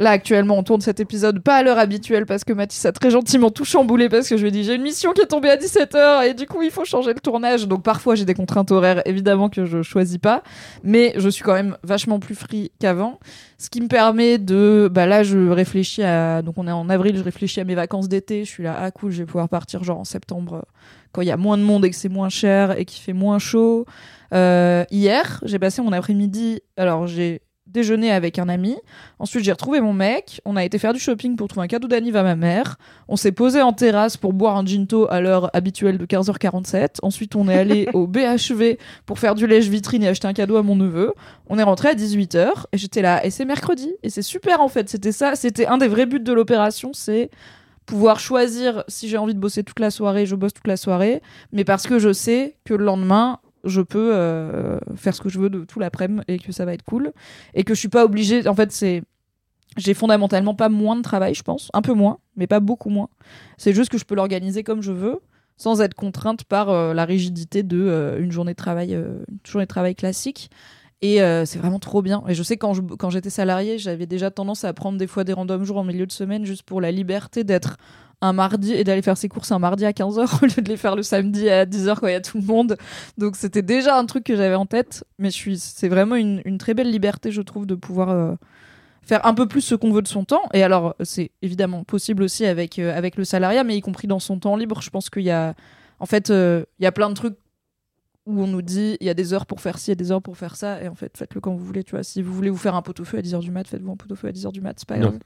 Là, actuellement, on tourne cet épisode pas à l'heure habituelle parce que Mathis a très gentiment tout chamboulé parce que je lui ai dit j'ai une mission qui est tombée à 17h et du coup, il faut changer le tournage. Donc, parfois, j'ai des contraintes horaires, évidemment, que je choisis pas. Mais je suis quand même vachement plus free qu'avant. Ce qui me permet de. Bah là, je réfléchis à. Donc, on est en avril, je réfléchis à mes vacances d'été. Je suis là, ah cool, je vais pouvoir partir genre en septembre quand il y a moins de monde et que c'est moins cher et qu'il fait moins chaud. Euh, hier, j'ai passé mon après-midi. Alors, j'ai déjeuné avec un ami. Ensuite, j'ai retrouvé mon mec. On a été faire du shopping pour trouver un cadeau d'anniv à ma mère. On s'est posé en terrasse pour boire un ginto à l'heure habituelle de 15h47. Ensuite, on est allé au BHV pour faire du lèche-vitrine et acheter un cadeau à mon neveu. On est rentré à 18h et j'étais là. Et c'est mercredi. Et c'est super en fait. C'était ça. C'était un des vrais buts de l'opération. C'est pouvoir choisir si j'ai envie de bosser toute la soirée, je bosse toute la soirée. Mais parce que je sais que le lendemain, je peux euh, faire ce que je veux de tout l'après-midi et que ça va être cool. Et que je suis pas obligée. En fait, c'est. J'ai fondamentalement pas moins de travail, je pense. Un peu moins, mais pas beaucoup moins. C'est juste que je peux l'organiser comme je veux, sans être contrainte par euh, la rigidité de euh, une journée de travail, une journée travail classique. Et c'est vraiment trop bien. Et je sais quand je- quand j'étais salariée, j'avais déjà tendance à prendre des fois des random jours en milieu de semaine juste pour la liberté d'être un mardi et d'aller faire ses courses un mardi à 15h au lieu de les faire le samedi à 10h quand il y a tout le monde. Donc c'était déjà un truc que j'avais en tête, mais je suis c'est vraiment une, une très belle liberté je trouve de pouvoir euh, faire un peu plus ce qu'on veut de son temps. Et alors c'est évidemment possible aussi avec euh, avec le salariat, mais y compris dans son temps libre, je pense qu'il y a en fait euh, il y a plein de trucs où on nous dit il y a des heures pour faire ci, il y a des heures pour faire ça, et en fait faites-le quand vous voulez, tu vois. Si vous voulez vous faire un pot-au-feu à 10h du mat, faites-vous un pot-au-feu à 10h du mat, c'est pas grave.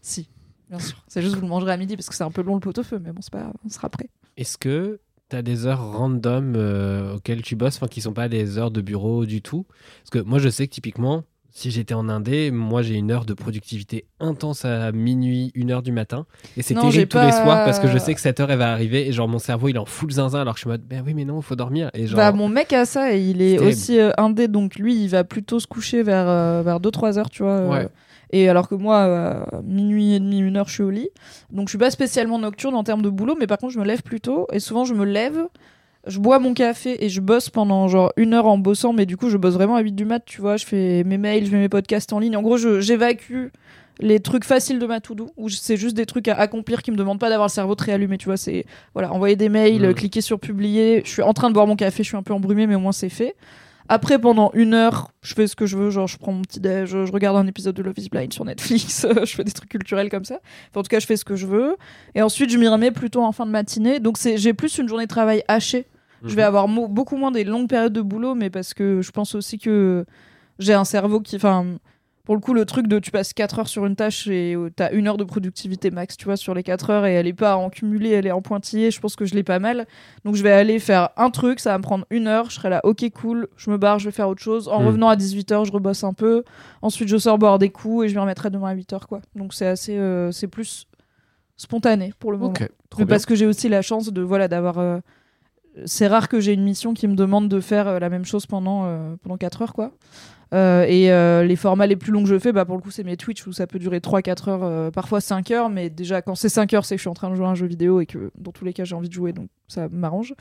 Si, bien sûr. C'est juste que vous le mangerez à midi parce que c'est un peu long le pot-au-feu, mais bon, c'est pas on sera prêt. Est-ce que tu as des heures random euh, auxquelles tu bosses, enfin qui sont pas des heures de bureau du tout? Parce que moi, je sais que typiquement, si j'étais en Indé, moi j'ai une heure de productivité intense à minuit, une heure du matin. Et c'est terrible tous les soirs parce que je sais que cette heure elle va arriver et genre mon cerveau il est en full zinzin alors que je suis en mode, ben oui, mais non, il faut dormir. Et genre, Bah, mon mec a ça et il est aussi euh, indé, donc lui, il va plutôt se coucher vers, euh, vers 2-3 heures, tu vois. Ouais. Et alors que moi, euh, minuit et demi, une heure, je suis au lit. Donc je suis pas spécialement nocturne en termes de boulot, mais par contre, je me lève plus tôt. Et souvent, je me lève, je bois mon café et je bosse pendant genre une heure en bossant. Mais du coup, je bosse vraiment à 8 du mat, tu vois. Je fais mes mails, je mets mes podcasts en ligne. En gros, j'évacue les trucs faciles de ma to-do, où c'est juste des trucs à accomplir qui me demandent pas d'avoir le cerveau très allumé, tu vois. C'est voilà, envoyer des mails, cliquer sur publier. Je suis en train de boire mon café, je suis un peu embrumée, mais au moins c'est fait. Après, pendant une heure, je fais ce que je veux. Genre, je prends mon petit déj, je regarde un épisode de Love is Blind sur Netflix, je fais des trucs culturels comme ça. Enfin, en tout cas, je fais ce que je veux. Et ensuite, je m'y remets plutôt en fin de matinée. Donc, j'ai plus une journée de travail hachée. Je vais Mhm. avoir mo- beaucoup moins des longues périodes de boulot, mais parce que je pense aussi que j'ai un cerveau qui. Enfin, pour le coup, le truc de tu passes 4 heures sur une tâche et euh, t'as une heure de productivité max, tu vois, sur les 4 heures et elle est pas en cumulé, elle est en pointillé. Je pense que je l'ai pas mal. Donc je vais aller faire un truc, ça va me prendre une heure, je serai là, ok, cool, je me barre, je vais faire autre chose. En Mm. revenant à 18h, je rebosse un peu. Ensuite, je sors boire des coups et je me remettrai demain à 8h, quoi. Donc c'est assez. euh, c'est plus spontané pour le moment. Mais parce que j'ai aussi la chance de voilà d'avoir euh, c'est rare que j'ai une mission qui me demande de faire euh, la même chose pendant pendant 4 heures quoi Euh, et euh, les formats les plus longs que je fais bah pour le coup c'est mes Twitch où ça peut durer 3-4 heures euh, parfois 5 heures mais déjà quand c'est 5 heures c'est que je suis en train de jouer à un jeu vidéo et que dans tous les cas j'ai envie de jouer donc ça m'arrange.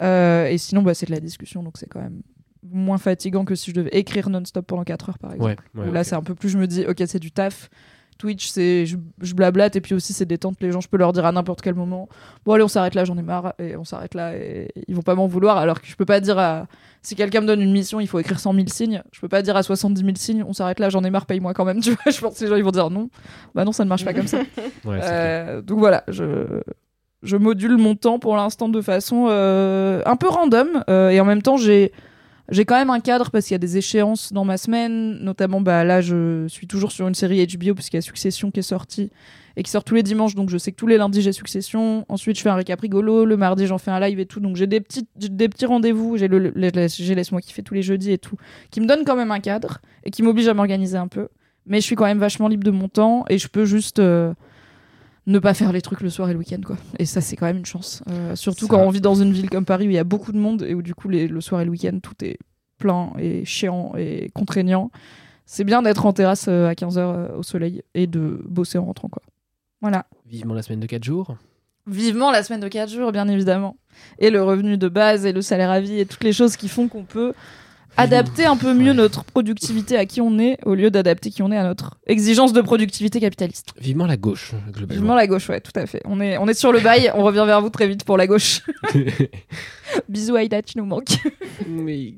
Et sinon bah, c'est de la discussion donc c'est quand même moins fatigant que si je devais écrire non-stop pendant 4 heures par exemple. Ouais, ouais, où là c'est un peu plus je me dis ok c'est du taf Twitch, c'est je, je blablate et puis aussi c'est détente. Les gens, je peux leur dire à n'importe quel moment Bon, allez, on s'arrête là, j'en ai marre. Et on s'arrête là et ils vont pas m'en vouloir. Alors que je peux pas dire à. Si quelqu'un me donne une mission, il faut écrire 100 000 signes. Je peux pas dire à 70 000 signes On s'arrête là, j'en ai marre, paye-moi quand même. Tu vois, je pense que les gens ils vont dire non. Bah non, ça ne marche pas comme ça. Ouais. Euh, donc voilà, je, je module mon temps pour l'instant de façon euh, un peu random euh, et en même temps j'ai j'ai quand même un cadre parce qu'il y a des échéances dans ma semaine, notamment bah là je suis toujours sur une série HBO puisqu'il y a Succession qui est sortie et qui sort tous les dimanches donc je sais que tous les lundis j'ai Succession. Ensuite je fais un récap rigolo, le mardi j'en fais un live et tout donc j'ai des petits des petits rendez-vous, j'ai le, laisse-moi kiffer tous les jeudis et tout qui me donne quand même un cadre et qui m'oblige à m'organiser un peu. Mais je suis quand même vachement libre de mon temps et je peux juste euh, ne pas faire les trucs le soir et le week-end quoi. Et ça c'est quand même une chance. Euh, surtout Ça. quand on vit dans une ville comme Paris où il y a beaucoup de monde et où du coup les- le soir et le week-end tout est plein et chiant et contraignant. C'est bien d'être en terrasse euh, à 15h au soleil et de bosser en rentrant quoi. Voilà. Vivement la semaine de 4 jours. Vivement la semaine de 4 jours bien évidemment. Et le revenu de base et le salaire à vie et toutes les choses qui font qu'on peut adapter un peu mieux Ouais. notre productivité à qui on est au lieu d'adapter qui on est à notre exigence de productivité capitaliste. Vivement la gauche, globalement. Vivement la gauche, ouais, tout à fait. On est, on est sur le bail, on revient vers vous très vite pour la gauche. Bisous Aïda, tu nous manques. Mais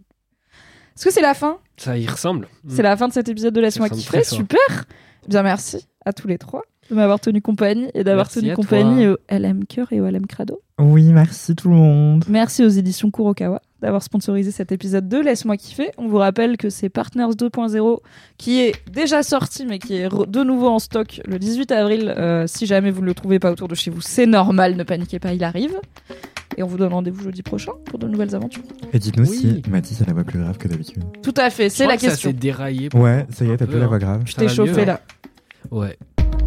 Est-ce que c'est la fin? Ça y ressemble. C'est la fin de cet épisode de Laisse-moi kiffer, super Bien merci à tous les trois de m'avoir tenu compagnie et d'avoir tenu compagnie toi. au LM Cœur et au LM Crado. Oui, merci tout le monde. Merci aux éditions Kurokawa d'avoir sponsorisé cet épisode de Laisse-moi kiffer. On vous rappelle que c'est Partners 2.0 qui est déjà sorti mais qui est de nouveau en stock le 18 avril. Euh, si jamais vous ne le trouvez pas autour de chez vous, c'est normal, ne paniquez pas, il arrive. Et on vous donne rendez-vous jeudi prochain pour de nouvelles aventures. Et dites-nous Oui. si Mathis a la voix plus grave que d'habitude. Tout à fait, c'est la que Ça question. s'est déraillé. Ouais, ça y est, t'as Un plus peu, la hein. voix grave. Je t'ai chauffé mieux, là. Ouais.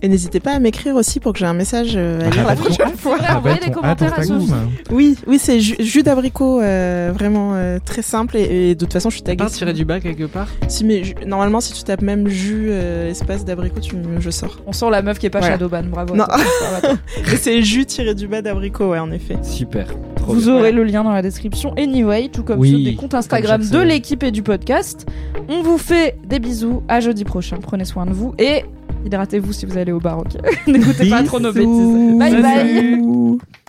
Et n'hésitez pas à m'écrire aussi pour que j'ai un message euh, à lire la prochaine fois. vrai, envoyez des commentaires ah, à. Oui, oui, c'est jus, d'abricot, euh, vraiment euh, très simple et, de toute façon je suis taguée. pas tiré du bas quelque part Si, mais normalement si tu tapes même jus espace d'abricot, tu, je sors. On sent la meuf qui est pas. Shadowban, bravo. Non. c'est jus tiré du bas d'abricot, ouais, en effet. Super. Vous aurez le lien dans la description anyway, tout comme ceux des comptes Instagram de l'équipe et du podcast. On vous fait des bisous. À jeudi prochain. Prenez soin de vous et hydratez-vous si vous allez au bar. ok N'écoutez pas trop nos bêtises. Bye bye.